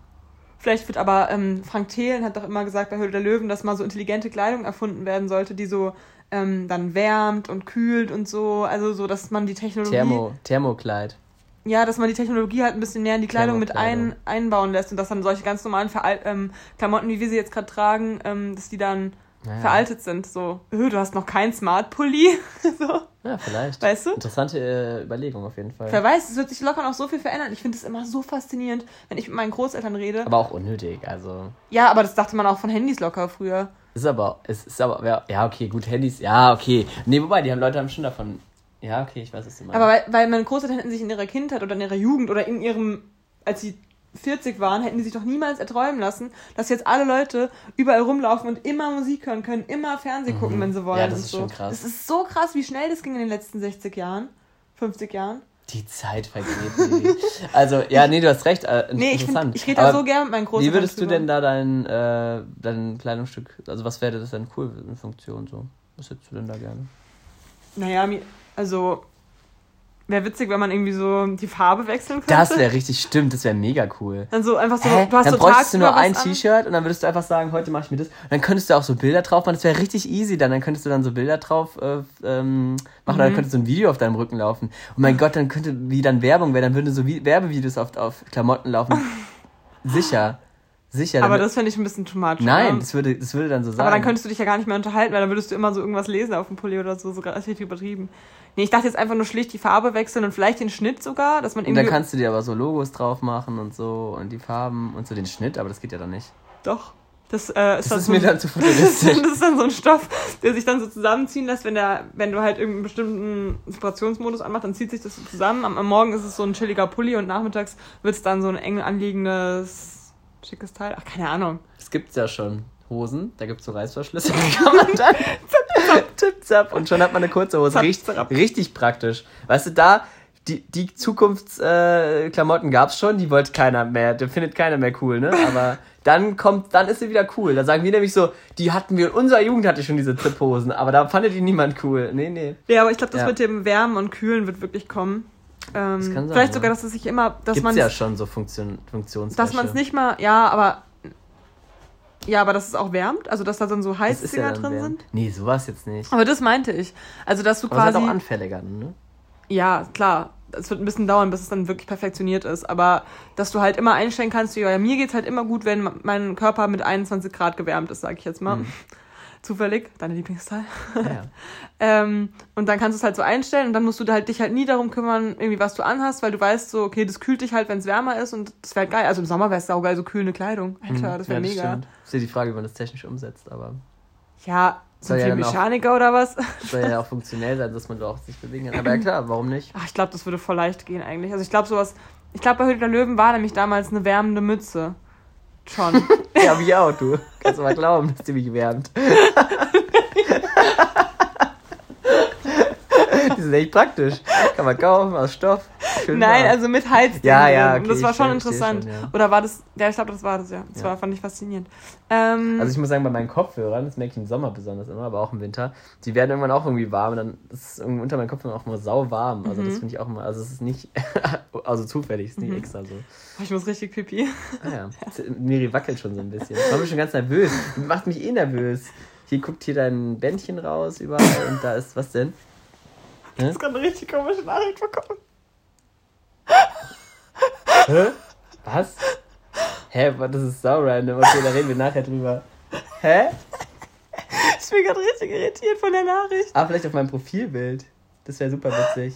Vielleicht wird aber, ähm, Frank Thelen hat doch immer gesagt bei Höhle der Löwen, dass mal so intelligente Kleidung erfunden werden sollte, die so ähm, dann wärmt und kühlt und so. Also so, dass man die Technologie. Thermo, Thermokleid. Ja, dass man die Technologie halt ein bisschen näher in die Kleidung mit ein, einbauen lässt und dass dann solche ganz normalen Veral ähm, Klamotten, wie wir sie jetzt gerade tragen, ähm, dass die dann naja. veraltet sind. So, öh, du hast noch kein Smart Pulli. so. Ja, vielleicht. Weißt du? Interessante äh, Überlegung auf jeden Fall. Wer weiß, es wird sich locker noch so viel verändern. Ich finde es immer so faszinierend, wenn ich mit meinen Großeltern rede. Aber auch unnötig, also. Ja, aber das dachte man auch von Handys locker früher. Ist aber, es ist aber, ja, okay, gut, Handys, ja, okay. Nee, wobei, die haben Leute haben schon davon. Ja, okay, ich weiß, was du meinst. Aber weil, weil meine Großeltern hätten sich in ihrer Kindheit oder in ihrer Jugend oder in ihrem, als sie 40 waren, hätten die sich doch niemals erträumen lassen, dass jetzt alle Leute überall rumlaufen und immer Musik hören können, immer Fernsehen gucken, mhm. wenn sie wollen. Ja, das ist so. schon krass. Das ist so krass, wie schnell das ging in den letzten 60 Jahren, 50 Jahren. Die Zeit vergeht. also, ja, nee, du hast recht. Äh, nee, ich, find, ich rede da so gern mit meinen Großeltern Wie würdest du denn da dein, äh, dein Kleidungsstück, also was wäre das denn cool in Funktion so? Was hättest du denn da gerne? Naja, also Wäre witzig, wenn man irgendwie so die Farbe wechseln könnte. Das wäre richtig, stimmt, das wäre mega cool. Dann so einfach so, Hä? du hast dann so bräuchtest du nur ein T-Shirt und dann würdest du einfach sagen, heute mache ich mir das. Und dann könntest du auch so Bilder drauf machen, das wäre richtig easy dann. Dann könntest du dann so Bilder drauf äh, ähm, machen, mhm. dann könntest du ein Video auf deinem Rücken laufen. Und mein Gott, dann könnte, wie dann Werbung wäre, dann würden so Werbevideos auf, auf Klamotten laufen. Sicher. Sicher. Aber das fände ich ein bisschen too much. Nein, das würde, das würde dann so sein. Aber dann könntest du dich ja gar nicht mehr unterhalten, weil dann würdest du immer so irgendwas lesen auf dem Pulli oder so, sogar richtig übertrieben. Nee, ich dachte jetzt einfach nur schlicht die Farbe wechseln und vielleicht den Schnitt sogar, dass man irgendwie. Und dann kannst du dir aber so Logos drauf machen und so und die Farben und so den Schnitt, aber das geht ja dann nicht. Doch. Das, äh, ist, das ist so mir dann zu futuristisch. das ist dann so ein Stoff, der sich dann so zusammenziehen lässt, wenn der, wenn du halt irgendeinen bestimmten Inspirationsmodus anmachst, dann zieht sich das so zusammen. Am, am Morgen ist es so ein chilliger Pulli und nachmittags wird es dann so ein eng anliegendes, schickes Teil. Ach, keine Ahnung. Das gibt's ja schon. Hosen, da gibt's so Reißverschlüsse, die kann man dann tipp, zap, und schon hat man eine kurze Hose. Richtig, richtig praktisch. Weißt du, da, die, die Zukunftsklamotten äh, gab's schon, die wollte keiner mehr, die findet keiner mehr cool, ne? Aber dann kommt, dann ist sie wieder cool. Da sagen wir nämlich so, die hatten wir, in unserer Jugend hatte schon diese Ziphosen, aber da fandet die niemand cool. Nee, nee. Ja, aber ich glaube, das ja. mit dem Wärmen und Kühlen wird wirklich kommen. Ähm, das kann sein, vielleicht sogar, dass es sich immer, dass man ja schon so Funktion, Funktionswäsche. Dass man es nicht mal, ja, aber ja, aber dass es auch wärmt, also dass da dann so Heißdinger ja drin wärmt. sind. Nee, sowas jetzt nicht. Aber das meinte ich. Also dass du aber quasi. Das ist auch anfälliger, ne? Ja, klar es wird ein bisschen dauern, bis es dann wirklich perfektioniert ist. Aber dass du halt immer einstellen kannst, ja, mir geht's halt immer gut, wenn mein Körper mit 21 Grad gewärmt ist, sag ich jetzt mal. Mhm. Zufällig, deine Lieblingsteil. Ja. ähm, und dann kannst du es halt so einstellen und dann musst du halt dich halt nie darum kümmern, irgendwie was du anhast, weil du weißt so, okay, das kühlt dich halt, wenn es wärmer ist und das wäre geil. Also im Sommer wäre es saugeil, so kühlende Kleidung. Alter, mhm. das wäre ja, mega. Stimmt. Ist ja die Frage, wie man das technisch umsetzt, aber. Ja, sind ja Mechaniker auch, oder was? Soll ja auch funktionell sein, dass man da auch sich bewegen kann. Aber ja klar, warum nicht? Ach, ich glaube, das würde voll leicht gehen eigentlich. Also ich glaube sowas, ich glaube bei Höhle der Löwen war nämlich damals eine wärmende Mütze. Schon. ja, wie auch, du. Kannst du mal glauben, dass die mich wärmt. die sind echt praktisch. Kann man kaufen aus Stoff. Schön Nein, war. also mit Heizdingen. Ja, ja, okay, das war schon interessant. Schon, ja. Oder war das, ja, ich glaube, das war das, ja. Das ja. war, fand ich faszinierend. Ähm, also ich muss sagen, bei meinen Kopfhörern, das merke ich im Sommer besonders immer, aber auch im Winter, die werden irgendwann auch irgendwie warm und dann ist es unter meinen Kopfhörern auch immer sau warm. Also mhm. das finde ich auch immer, also es ist nicht, also zufällig, es ist nicht mhm. extra so. Ich muss richtig pipi. Ah ja, Miri wackelt schon so ein bisschen. Ich war mir schon ganz nervös. Macht mich eh nervös. Hier guckt hier dein Bändchen raus überall und da ist, was denn? Ich habe gerade eine richtig komische Nachricht bekommen. Hä? Was? Hä? Das ist so random. Okay, da reden wir nachher drüber. Hä? Ich bin gerade richtig irritiert von der Nachricht. Ah, vielleicht auf meinem Profilbild. Das wäre super witzig.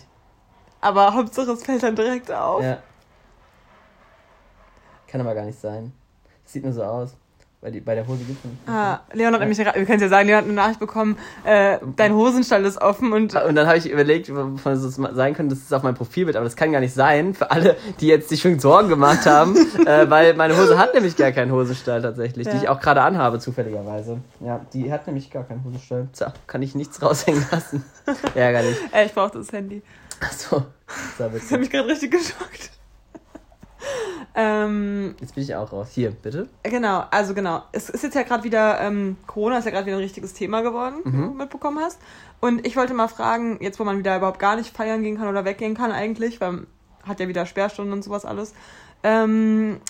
Aber Hauptsache es fällt dann direkt auf. Ja. Kann aber gar nicht sein. sieht nur so aus. Bei, die, bei der Hose gibt es Ah, Leon hat nämlich, wir können es ja sagen, Leon hat eine Nachricht bekommen, äh, dein Hosenstall ist offen und. Und dann habe ich überlegt, wovon es sein könnte, das ist auf meinem Profilbild, aber das kann gar nicht sein, für alle, die jetzt sich schon Sorgen gemacht haben, äh, weil meine Hose hat nämlich gar keinen Hosenstall tatsächlich, ja. die ich auch gerade anhabe, zufälligerweise. Ja, die hat nämlich gar keinen Hosenstall. Tja, kann ich nichts raushängen lassen. Ärgerlich. Ey, ich brauche das Handy. Achso. Das, das hat mich gerade richtig geschockt. Ähm, jetzt bin ich auch raus. Hier, bitte. Genau, also genau. Es ist jetzt ja gerade wieder, ähm, Corona ist ja gerade wieder ein richtiges Thema geworden, mhm. wie du mitbekommen hast. Und ich wollte mal fragen, jetzt wo man wieder überhaupt gar nicht feiern gehen kann oder weggehen kann eigentlich, weil man hat ja wieder Sperrstunden und sowas alles. Ähm,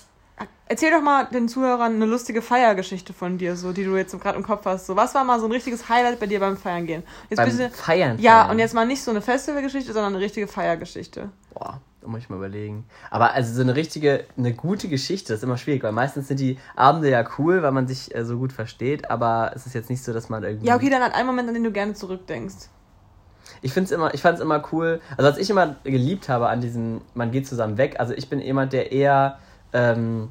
erzähl doch mal den Zuhörern eine lustige Feiergeschichte von dir, so die du jetzt gerade im Kopf hast. So, was war mal so ein richtiges Highlight bei dir beim Feiern gehen? Jetzt beim bitte, Feiern? Ja, feiern. und jetzt mal nicht so eine Festivalgeschichte, sondern eine richtige Feiergeschichte. Boah. Da muss ich mal überlegen. Aber also so eine richtige, eine gute Geschichte, das ist immer schwierig, weil meistens sind die Abende ja cool, weil man sich äh, so gut versteht, aber es ist jetzt nicht so, dass man irgendwie. Ja, okay, dann an einen Moment, an den du gerne zurückdenkst. Ich find's immer, ich fand's immer cool. Also was ich immer geliebt habe an diesem, man geht zusammen weg. Also ich bin jemand, der eher, ähm,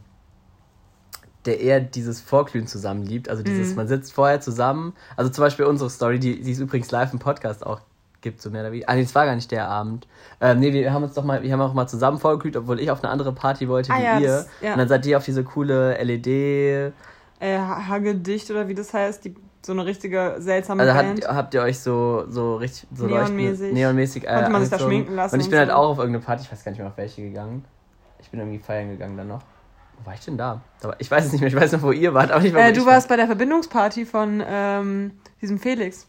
der eher dieses Vorglühen zusammen liebt. Also dieses, mhm. man sitzt vorher zusammen. Also zum Beispiel unsere Story, die, die ist übrigens live im Podcast auch gibt, so mehr oder weniger. Ah, nee, es war gar nicht der Abend. Ähm, nee, wir haben uns doch mal, wir haben auch mal zusammen vorgekühlt, obwohl ich auf eine andere Party wollte ah, wie ja, ihr. Das, ja. Und dann seid ihr auf diese coole LED. Äh, Hagedicht oder wie das heißt, die so eine richtige seltsame also Band. Habt, habt ihr euch so, so richtig so neonmäßig, neonmäßig äh, Konnte man sich da schminken lassen. Und ich bin halt so. auch auf irgendeine Party, ich weiß gar nicht mehr auf welche gegangen. Ich bin irgendwie feiern gegangen dann noch. Wo war ich denn da? Ich weiß es nicht mehr, ich weiß noch, wo ihr wart, aber ich war äh, Du warst war. bei der Verbindungsparty von ähm, diesem Felix.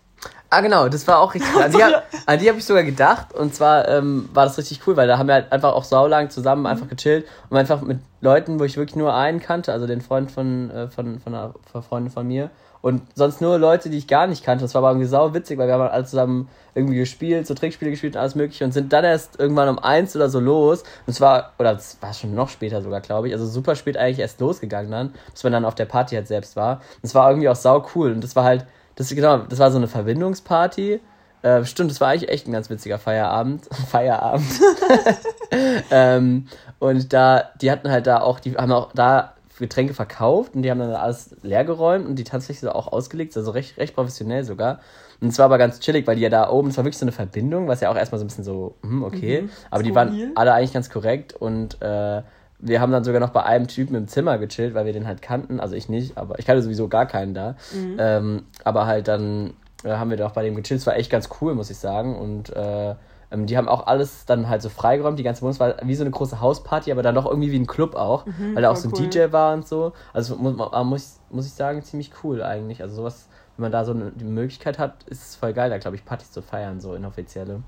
Ah, genau, das war auch richtig cool. An die, an die habe ich sogar gedacht. Und zwar ähm, war das richtig cool, weil da haben wir halt einfach auch saulang zusammen mhm. einfach gechillt und einfach mit Leuten, wo ich wirklich nur einen kannte, also den Freund von, äh, von, von einer Freundin von mir und sonst nur Leute, die ich gar nicht kannte. Das war aber irgendwie sau witzig, weil wir haben alle zusammen irgendwie gespielt, so Trickspiele gespielt und alles mögliche und sind dann erst irgendwann um eins oder so los. Und es war, oder es war schon noch später sogar, glaube ich, also super spät eigentlich erst losgegangen dann, bis man dann auf der Party halt selbst war. Und es war irgendwie auch sau cool und das war halt, das, genau, das war so eine Verbindungsparty. Äh, stimmt, das war eigentlich echt ein ganz witziger Feierabend. Feierabend. ähm, und da, die hatten halt da auch, die haben auch da Getränke verkauft und die haben dann alles leer geräumt und die Tanzfläche auch ausgelegt, also recht, recht professionell sogar. Und es war aber ganz chillig, weil die ja da oben, es war wirklich so eine Verbindung, was ja auch erstmal so ein bisschen so, hm, okay. Mhm. Aber die waren alle eigentlich ganz korrekt und äh, wir haben dann sogar noch bei einem Typen im Zimmer gechillt, weil wir den halt kannten. Also ich nicht, aber ich kannte sowieso gar keinen da. Mhm. Ähm, aber halt dann äh, haben wir doch bei dem gechillt. Es war echt ganz cool, muss ich sagen. Und äh, ähm, die haben auch alles dann halt so freigeräumt, die ganze Wohnung. War wie so eine große Hausparty, aber dann doch irgendwie wie ein Club auch, mhm, weil da auch so ein cool. DJ war und so. Also muss, muss, muss ich sagen, ziemlich cool eigentlich. Also sowas, wenn man da so eine, die Möglichkeit hat, ist es voll geil, da glaube ich, Partys zu feiern, so inoffizielle.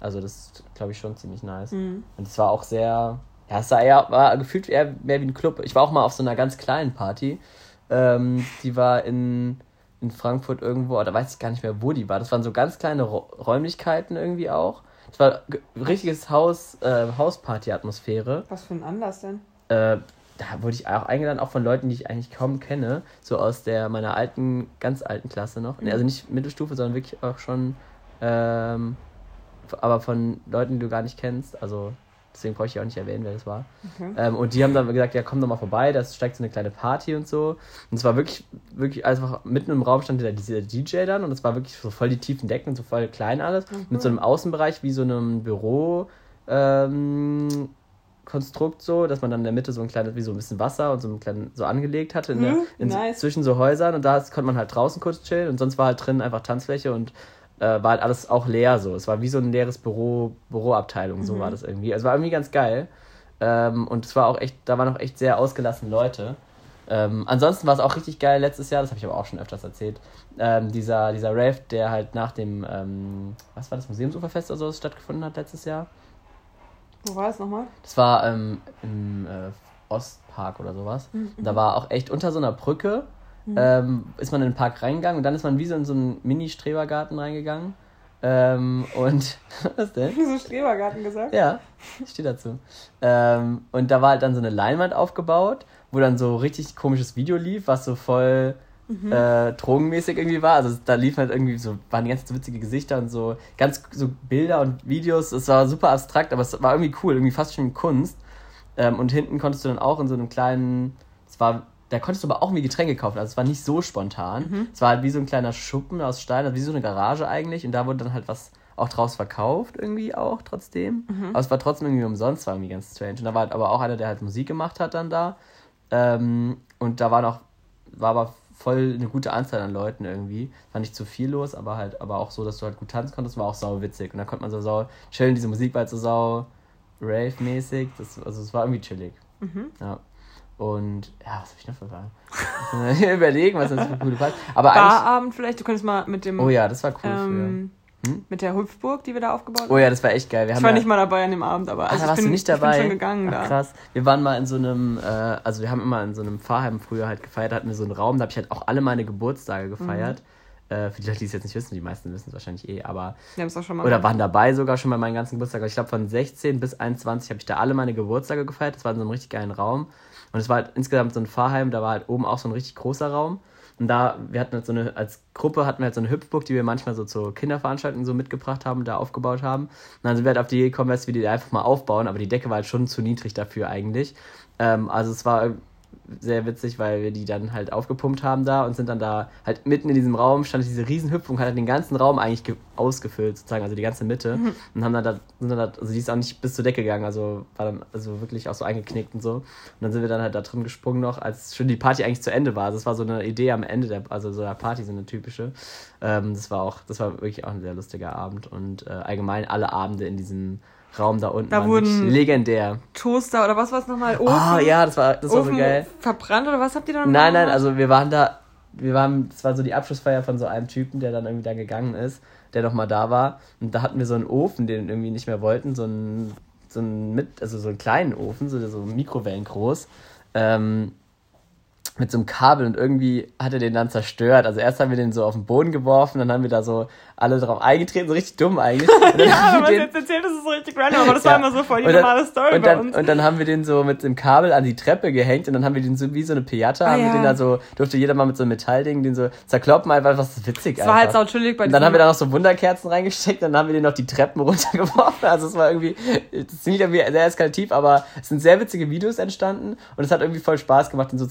Also das ist, glaube ich, schon ziemlich nice. Mhm. Und es war auch sehr, ja, es war, eher, war gefühlt eher mehr wie ein Club. Ich war auch mal auf so einer ganz kleinen Party. Ähm, die war in, in Frankfurt irgendwo, oder weiß ich gar nicht mehr, wo die war. Das waren so ganz kleine Räumlichkeiten irgendwie auch. Es war richtiges Haus, äh, Hausparty-Atmosphäre. Was für ein Anlass denn? Äh, da wurde ich auch eingeladen, auch von Leuten, die ich eigentlich kaum kenne. So aus der meiner alten, ganz alten Klasse noch. Mhm. Also nicht Mittelstufe, sondern wirklich auch schon, ähm, aber von Leuten, die du gar nicht kennst. Also Deswegen brauche ich ja auch nicht erwähnen, wer das war. Okay. Ähm, und die haben dann gesagt, ja, komm doch mal vorbei, da steigt so eine kleine Party und so. Und es war wirklich, wirklich einfach mitten im Raum stand dieser, dieser DJ dann und es war wirklich so voll die tiefen Decken und so voll klein alles. Mhm. Mit so einem Außenbereich wie so einem Büro. Ähm, Konstrukt so, dass man dann in der Mitte so ein kleines, wie so ein bisschen Wasser und so ein kleines, so angelegt hatte in der, mhm, in, nice. zwischen so Häusern und da konnte man halt draußen kurz chillen und sonst war halt drin einfach Tanzfläche und äh, war halt alles auch leer so. Es war wie so ein leeres Büro, Büroabteilung, so mhm. war das irgendwie. Also war irgendwie ganz geil. Ähm, und es war auch echt, da waren auch echt sehr ausgelassene Leute. Ähm, ansonsten war es auch richtig geil letztes Jahr, das habe ich aber auch schon öfters erzählt. Ähm, dieser, dieser Rave, der halt nach dem, ähm, was war das, Museumsuferfest oder so stattgefunden hat letztes Jahr. Wo war es nochmal? Das war ähm, im äh, Ostpark oder sowas. Mhm. Da war auch echt unter so einer Brücke Mhm. Ähm, ist man in den Park reingegangen und dann ist man wie so in so einen Mini-Strebergarten reingegangen. Ähm, und was denn? so Strebergarten gesagt? Ja, ich stehe dazu. Ähm, und da war halt dann so eine Leinwand aufgebaut, wo dann so richtig komisches Video lief, was so voll mhm. äh, drogenmäßig irgendwie war. Also da liefen halt irgendwie so, waren ganz witzige Gesichter und so ganz so Bilder und Videos. Es war super abstrakt, aber es war irgendwie cool, irgendwie fast schon Kunst. Ähm, und hinten konntest du dann auch in so einem kleinen, es war da konntest du aber auch irgendwie Getränke kaufen. Also es war nicht so spontan. Mhm. Es war halt wie so ein kleiner Schuppen aus Stein, also wie so eine Garage eigentlich. Und da wurde dann halt was auch draus verkauft, irgendwie auch trotzdem. Mhm. Aber es war trotzdem irgendwie umsonst, war irgendwie ganz strange. Und da war halt aber auch einer, der halt Musik gemacht hat dann da. Ähm, und da war noch, war aber voll eine gute Anzahl an Leuten irgendwie. War nicht zu viel los, aber halt, aber auch so, dass du halt gut tanzen konntest, war auch sau witzig. Und da konnte man so sau chillen, diese Musik war halt so sau rave-mäßig. Also es war irgendwie chillig. Mhm. Ja. Und ja, was habe ich noch für Fragen? Überlegen, was das für coole Party. Aber Barabend vielleicht, du könntest mal mit dem. Oh ja, das war cool. Ähm, hm? Mit der Hüpfburg, die wir da aufgebaut haben. Oh ja, das war echt geil. Wir ich war ja, nicht mal dabei an dem Abend, aber also ah, warst bin, du nicht dabei? ich bin schon gegangen Ach, da. Krass. Wir waren mal in so einem, äh, also wir haben immer in so einem Fahrheim früher halt gefeiert, da hatten wir so einen Raum, da habe ich halt auch alle meine Geburtstage gefeiert. Mhm. Äh, für die Leute, die es jetzt nicht wissen, die meisten wissen es wahrscheinlich eh, aber. Wir haben es auch schon mal. Oder waren dabei sogar schon bei meinen ganzen Geburtstagen. Ich glaube, von 16 bis 21 habe ich da alle meine Geburtstage gefeiert. Das war in so einem richtig geilen Raum. Und es war halt insgesamt so ein Fahrheim, da war halt oben auch so ein richtig großer Raum. Und da, wir hatten halt so eine, als Gruppe hatten wir halt so eine Hüpfburg, die wir manchmal so zu Kinderveranstaltungen so mitgebracht haben, da aufgebaut haben. Und dann sind wir halt auf die Idee gekommen, dass wir die einfach mal aufbauen, aber die Decke war halt schon zu niedrig dafür eigentlich. Ähm, also es war sehr witzig, weil wir die dann halt aufgepumpt haben da und sind dann da halt mitten in diesem Raum, stand diese Riesenhüpfung, hat halt den ganzen Raum eigentlich ausgefüllt, sozusagen, also die ganze Mitte. Mhm. Und haben dann da, sind dann da, also die ist auch nicht bis zur Decke gegangen, also war dann also wirklich auch so eingeknickt und so. Und dann sind wir dann halt da drin gesprungen noch, als schon die Party eigentlich zu Ende war. Also das war so eine Idee am Ende der, also so der Party, so eine typische. Ähm, das war auch, das war wirklich auch ein sehr lustiger Abend und äh, allgemein alle Abende in diesem Raum da unten. Da wurden legendär. Toaster oder was war es nochmal? Ofen? Ah, ja, das war, das Ofen war so geil. Verbrannt oder was habt ihr da noch Nein, nein, also wir waren da, wir waren, das war so die Abschlussfeier von so einem Typen, der dann irgendwie da gegangen ist, der nochmal da war. Und da hatten wir so einen Ofen, den wir irgendwie nicht mehr wollten, so einen, so einen mit, also so einen kleinen Ofen, so, so Mikrowellen groß. Ähm, mit so einem Kabel und irgendwie hat er den dann zerstört. Also erst haben wir den so auf den Boden geworfen, dann haben wir da so alle drauf eingetreten, so richtig dumm eigentlich. ja, aber was jetzt erzählt, das ist so richtig random, aber das ja. war immer so voll die und normale Story und dann, bei uns. Und dann haben wir den so mit dem Kabel an die Treppe gehängt und dann haben wir den so wie so eine Piata, ah, haben ja. wir den da so, durfte jeder mal mit so einem Metallding den so zerkloppen, einfach, was ist witzig Das war halt sau chillig bei Und dann haben wir da noch so Wunderkerzen reingesteckt, dann haben wir den noch die Treppen runtergeworfen. Also es war irgendwie, das ist nicht irgendwie sehr eskalativ, aber es sind sehr witzige Videos entstanden und es hat irgendwie voll Spaß gemacht, den so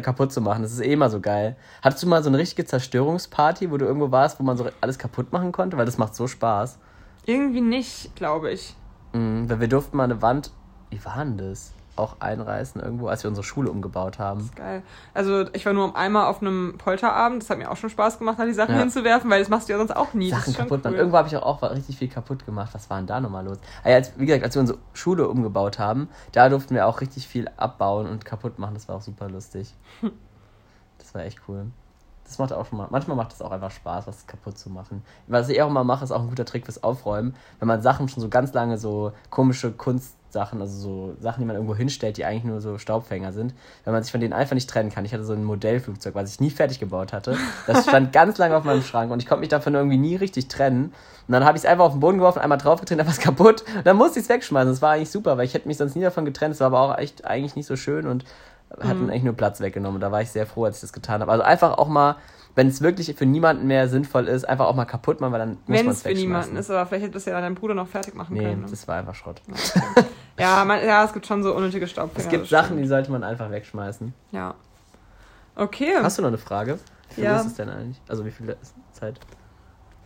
kaputt zu machen. Das ist eh immer so geil. Hattest du mal so eine richtige Zerstörungsparty, wo du irgendwo warst, wo man so alles kaputt machen konnte? Weil das macht so Spaß. Irgendwie nicht, glaube ich. Mhm, weil wir durften mal eine Wand, wie war denn das? Auch einreißen irgendwo, als wir unsere Schule umgebaut haben. Das ist geil. Also ich war nur einmal auf einem Polterabend, das hat mir auch schon Spaß gemacht, da die Sachen ja. hinzuwerfen, weil das machst du ja sonst auch nie. Sachen kaputt cool. Irgendwo habe ich auch, auch richtig viel kaputt gemacht. Was war denn da nochmal los? Also, als, wie gesagt, als wir unsere Schule umgebaut haben, da durften wir auch richtig viel abbauen und kaputt machen. Das war auch super lustig. Das war echt cool. Das macht auch schon mal, manchmal macht es auch einfach Spaß, was kaputt zu machen. Was ich auch immer mache, ist auch ein guter Trick fürs Aufräumen. Wenn man Sachen schon so ganz lange so komische Kunstsachen, also so Sachen, die man irgendwo hinstellt, die eigentlich nur so Staubfänger sind, wenn man sich von denen einfach nicht trennen kann. Ich hatte so ein Modellflugzeug, was ich nie fertig gebaut hatte. Das stand ganz lange auf meinem Schrank und ich konnte mich davon irgendwie nie richtig trennen. Und dann habe ich es einfach auf den Boden geworfen, einmal draufgetreten, dann war es kaputt. Und dann musste ich es wegschmeißen. Das war eigentlich super, weil ich hätte mich sonst nie davon getrennt. Es war aber auch echt eigentlich nicht so schön und hatten mhm. eigentlich nur Platz weggenommen. Da war ich sehr froh, als ich das getan habe. Also einfach auch mal, wenn es wirklich für niemanden mehr sinnvoll ist, einfach auch mal kaputt machen, weil dann muss man es für niemanden ist, aber vielleicht hätte das ja dein Bruder noch fertig machen nee, können. Nee, das war einfach Schrott. Ja, man, ja, es gibt schon so unnötige Staubfinger. Es gibt Sachen, die sollte man einfach wegschmeißen. Ja. Okay. Hast du noch eine Frage? Wie viel ja. ist es denn eigentlich? Also wie viel Zeit?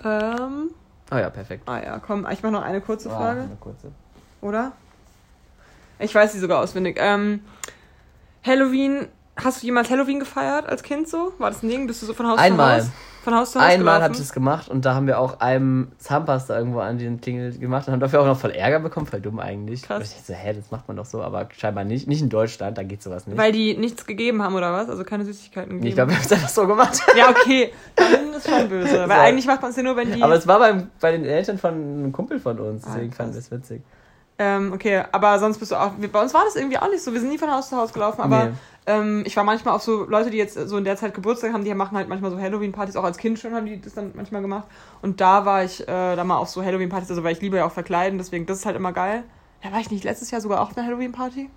Ähm. Oh ja, perfekt. Ah ja, komm, ich mache noch eine kurze Frage. Oh, eine kurze. Oder? Ich weiß sie sogar auswendig. Ähm, Halloween, hast du jemals Halloween gefeiert als Kind so? War das ein Ding? Bist du so von Haus Einmal. zu Haus? Von Haus zu Haus Einmal habe ich das gemacht und da haben wir auch einem Zahnpasta irgendwo an den Klingel gemacht und haben dafür auch noch voll Ärger bekommen, voll dumm eigentlich. Krass. Und ich so, hä, das macht man doch so, aber scheinbar nicht. Nicht in Deutschland, da geht sowas nicht. Weil die nichts gegeben haben oder was? Also keine Süßigkeiten gegeben? Ich glaube, wir haben es einfach so gemacht. Ja, okay. Dann ist schon böse. Weil so. eigentlich macht man es ja nur, wenn die... Aber es war beim, bei den Eltern von einem Kumpel von uns, deswegen ah, fand ich das witzig. Ähm, okay, aber sonst bist du auch. Bei uns war das irgendwie auch nicht so. Wir sind nie von Haus zu Haus gelaufen, aber nee. ähm, ich war manchmal auch so Leute, die jetzt so in der Zeit Geburtstag haben, die machen halt manchmal so Halloween-Partys. Auch als Kind schon haben die das dann manchmal gemacht. Und da war ich äh, da mal auf so Halloween-Partys, also weil ich liebe ja auch verkleiden, deswegen das ist halt immer geil. Da war ich nicht letztes Jahr sogar auch auf einer Halloween-Party?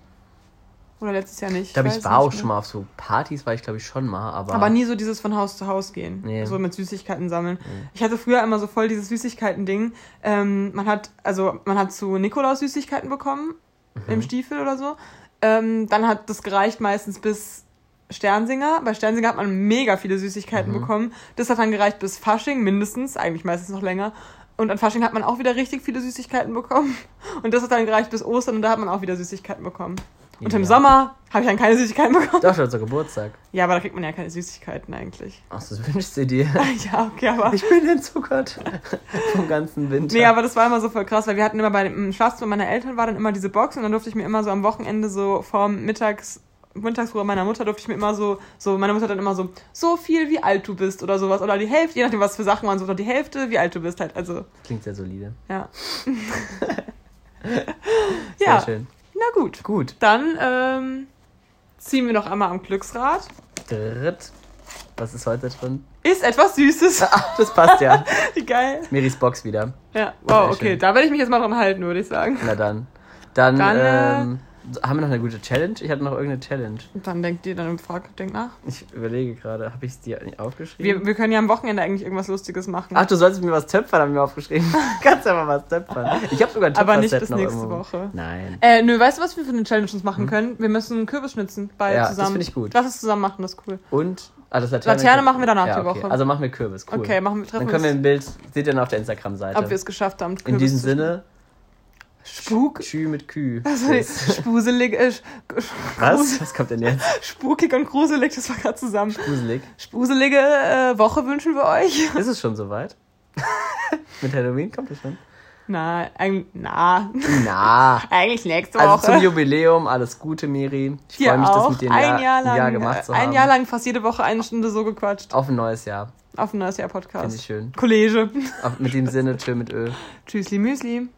Oder letztes Jahr nicht? Ich glaube, ich, war auch schon mal auf so Partys, war ich glaube ich schon mal, aber. Aber nie so dieses von Haus zu Haus gehen. Nee. So mit Süßigkeiten sammeln. Nee. Ich hatte früher immer so voll dieses Süßigkeiten-Ding. Ähm, man hat, also man hat zu Nikolaus Süßigkeiten bekommen, mhm. im Stiefel oder so. Ähm, dann hat das gereicht meistens bis Sternsinger. Bei Sternsinger hat man mega viele Süßigkeiten mhm. bekommen. Das hat dann gereicht bis Fasching mindestens, eigentlich meistens noch länger. Und an Fasching hat man auch wieder richtig viele Süßigkeiten bekommen. Und das hat dann gereicht bis Ostern und da hat man auch wieder Süßigkeiten bekommen. Und im Sommer habe ich dann keine Süßigkeiten bekommen. Doch, schon zur Geburtstag. Ja, aber da kriegt man ja keine Süßigkeiten eigentlich. Ach, das wünschst du dir. ja, okay, aber. Ich bin entzuckert vom ganzen Winter. Nee, aber das war immer so voll krass, weil wir hatten immer bei dem Schlafzimmer meiner Eltern war dann immer diese Box und dann durfte ich mir immer so am Wochenende so vorm Mittags Mittagsruhe meiner Mutter durfte ich mir immer so, so, meine Mutter hat dann immer so, so viel, wie alt du bist oder sowas. Oder die Hälfte, je nachdem, was für Sachen waren, so, oder die Hälfte, wie alt du bist halt. Also. Klingt sehr solide. Ja. sehr ja. schön. Na gut. Gut. Dann ähm, ziehen wir noch einmal am Glücksrad. Dritt. Was ist heute drin? Ist etwas Süßes. Ach, das passt ja. Wie geil. Miris Box wieder. Ja, wow, okay. Da werde ich mich jetzt mal dran halten, würde ich sagen. Na dann. Dann, dann äh, ähm, haben wir noch eine gute Challenge? Ich hatte noch irgendeine Challenge. Und dann denkt ihr, dann fragt, denkt nach. Ich überlege gerade, habe ich es dir nicht aufgeschrieben? Wir, wir können ja am Wochenende eigentlich irgendwas Lustiges machen. Ach, du sollst mir was töpfern, haben wir aufgeschrieben. Kannst ja mal was töpfern. Ich habe sogar ein Aber nicht bis nächste irgendwo. Woche. Nein. Äh, nö, weißt du, was wir für eine Challenge uns machen hm? können? Wir müssen Kürbis schnitzen, beide ja, zusammen. das finde ich gut. Lass es zusammen machen, das ist cool. Und? Ah, das Laterne, Laterne machen wir danach ja, okay. die Woche. Also machen wir Kürbis, cool. Okay, machen wir treffen Dann können wir ein Bild, seht ihr dann auf der Instagram-Seite. Ob wir es geschafft haben. Kürbis In diesem Sinne, Spuk. Schü mit Kü. Also, spuselig. Äh, Was? Was kommt denn jetzt? Spukig und gruselig, das war gerade zusammen. Spuselig. Spuselige äh, Woche wünschen wir euch. Ist es schon soweit? mit Halloween kommt es schon? Na, ein, na. Na. Eigentlich nächste Woche. Also zum Jubiläum, alles Gute, Miri. Ich freue mich, auch. das mit dir ein Jahr, lang, Jahr gemacht zu haben. Ein Jahr lang fast jede Woche eine Stunde so gequatscht. Auf ein neues Jahr. Auf ein neues Jahr Podcast. Finde ich schön. Kollege. Auf, mit dem Sinne, tschö mit Ö. Tschüssli Müsli.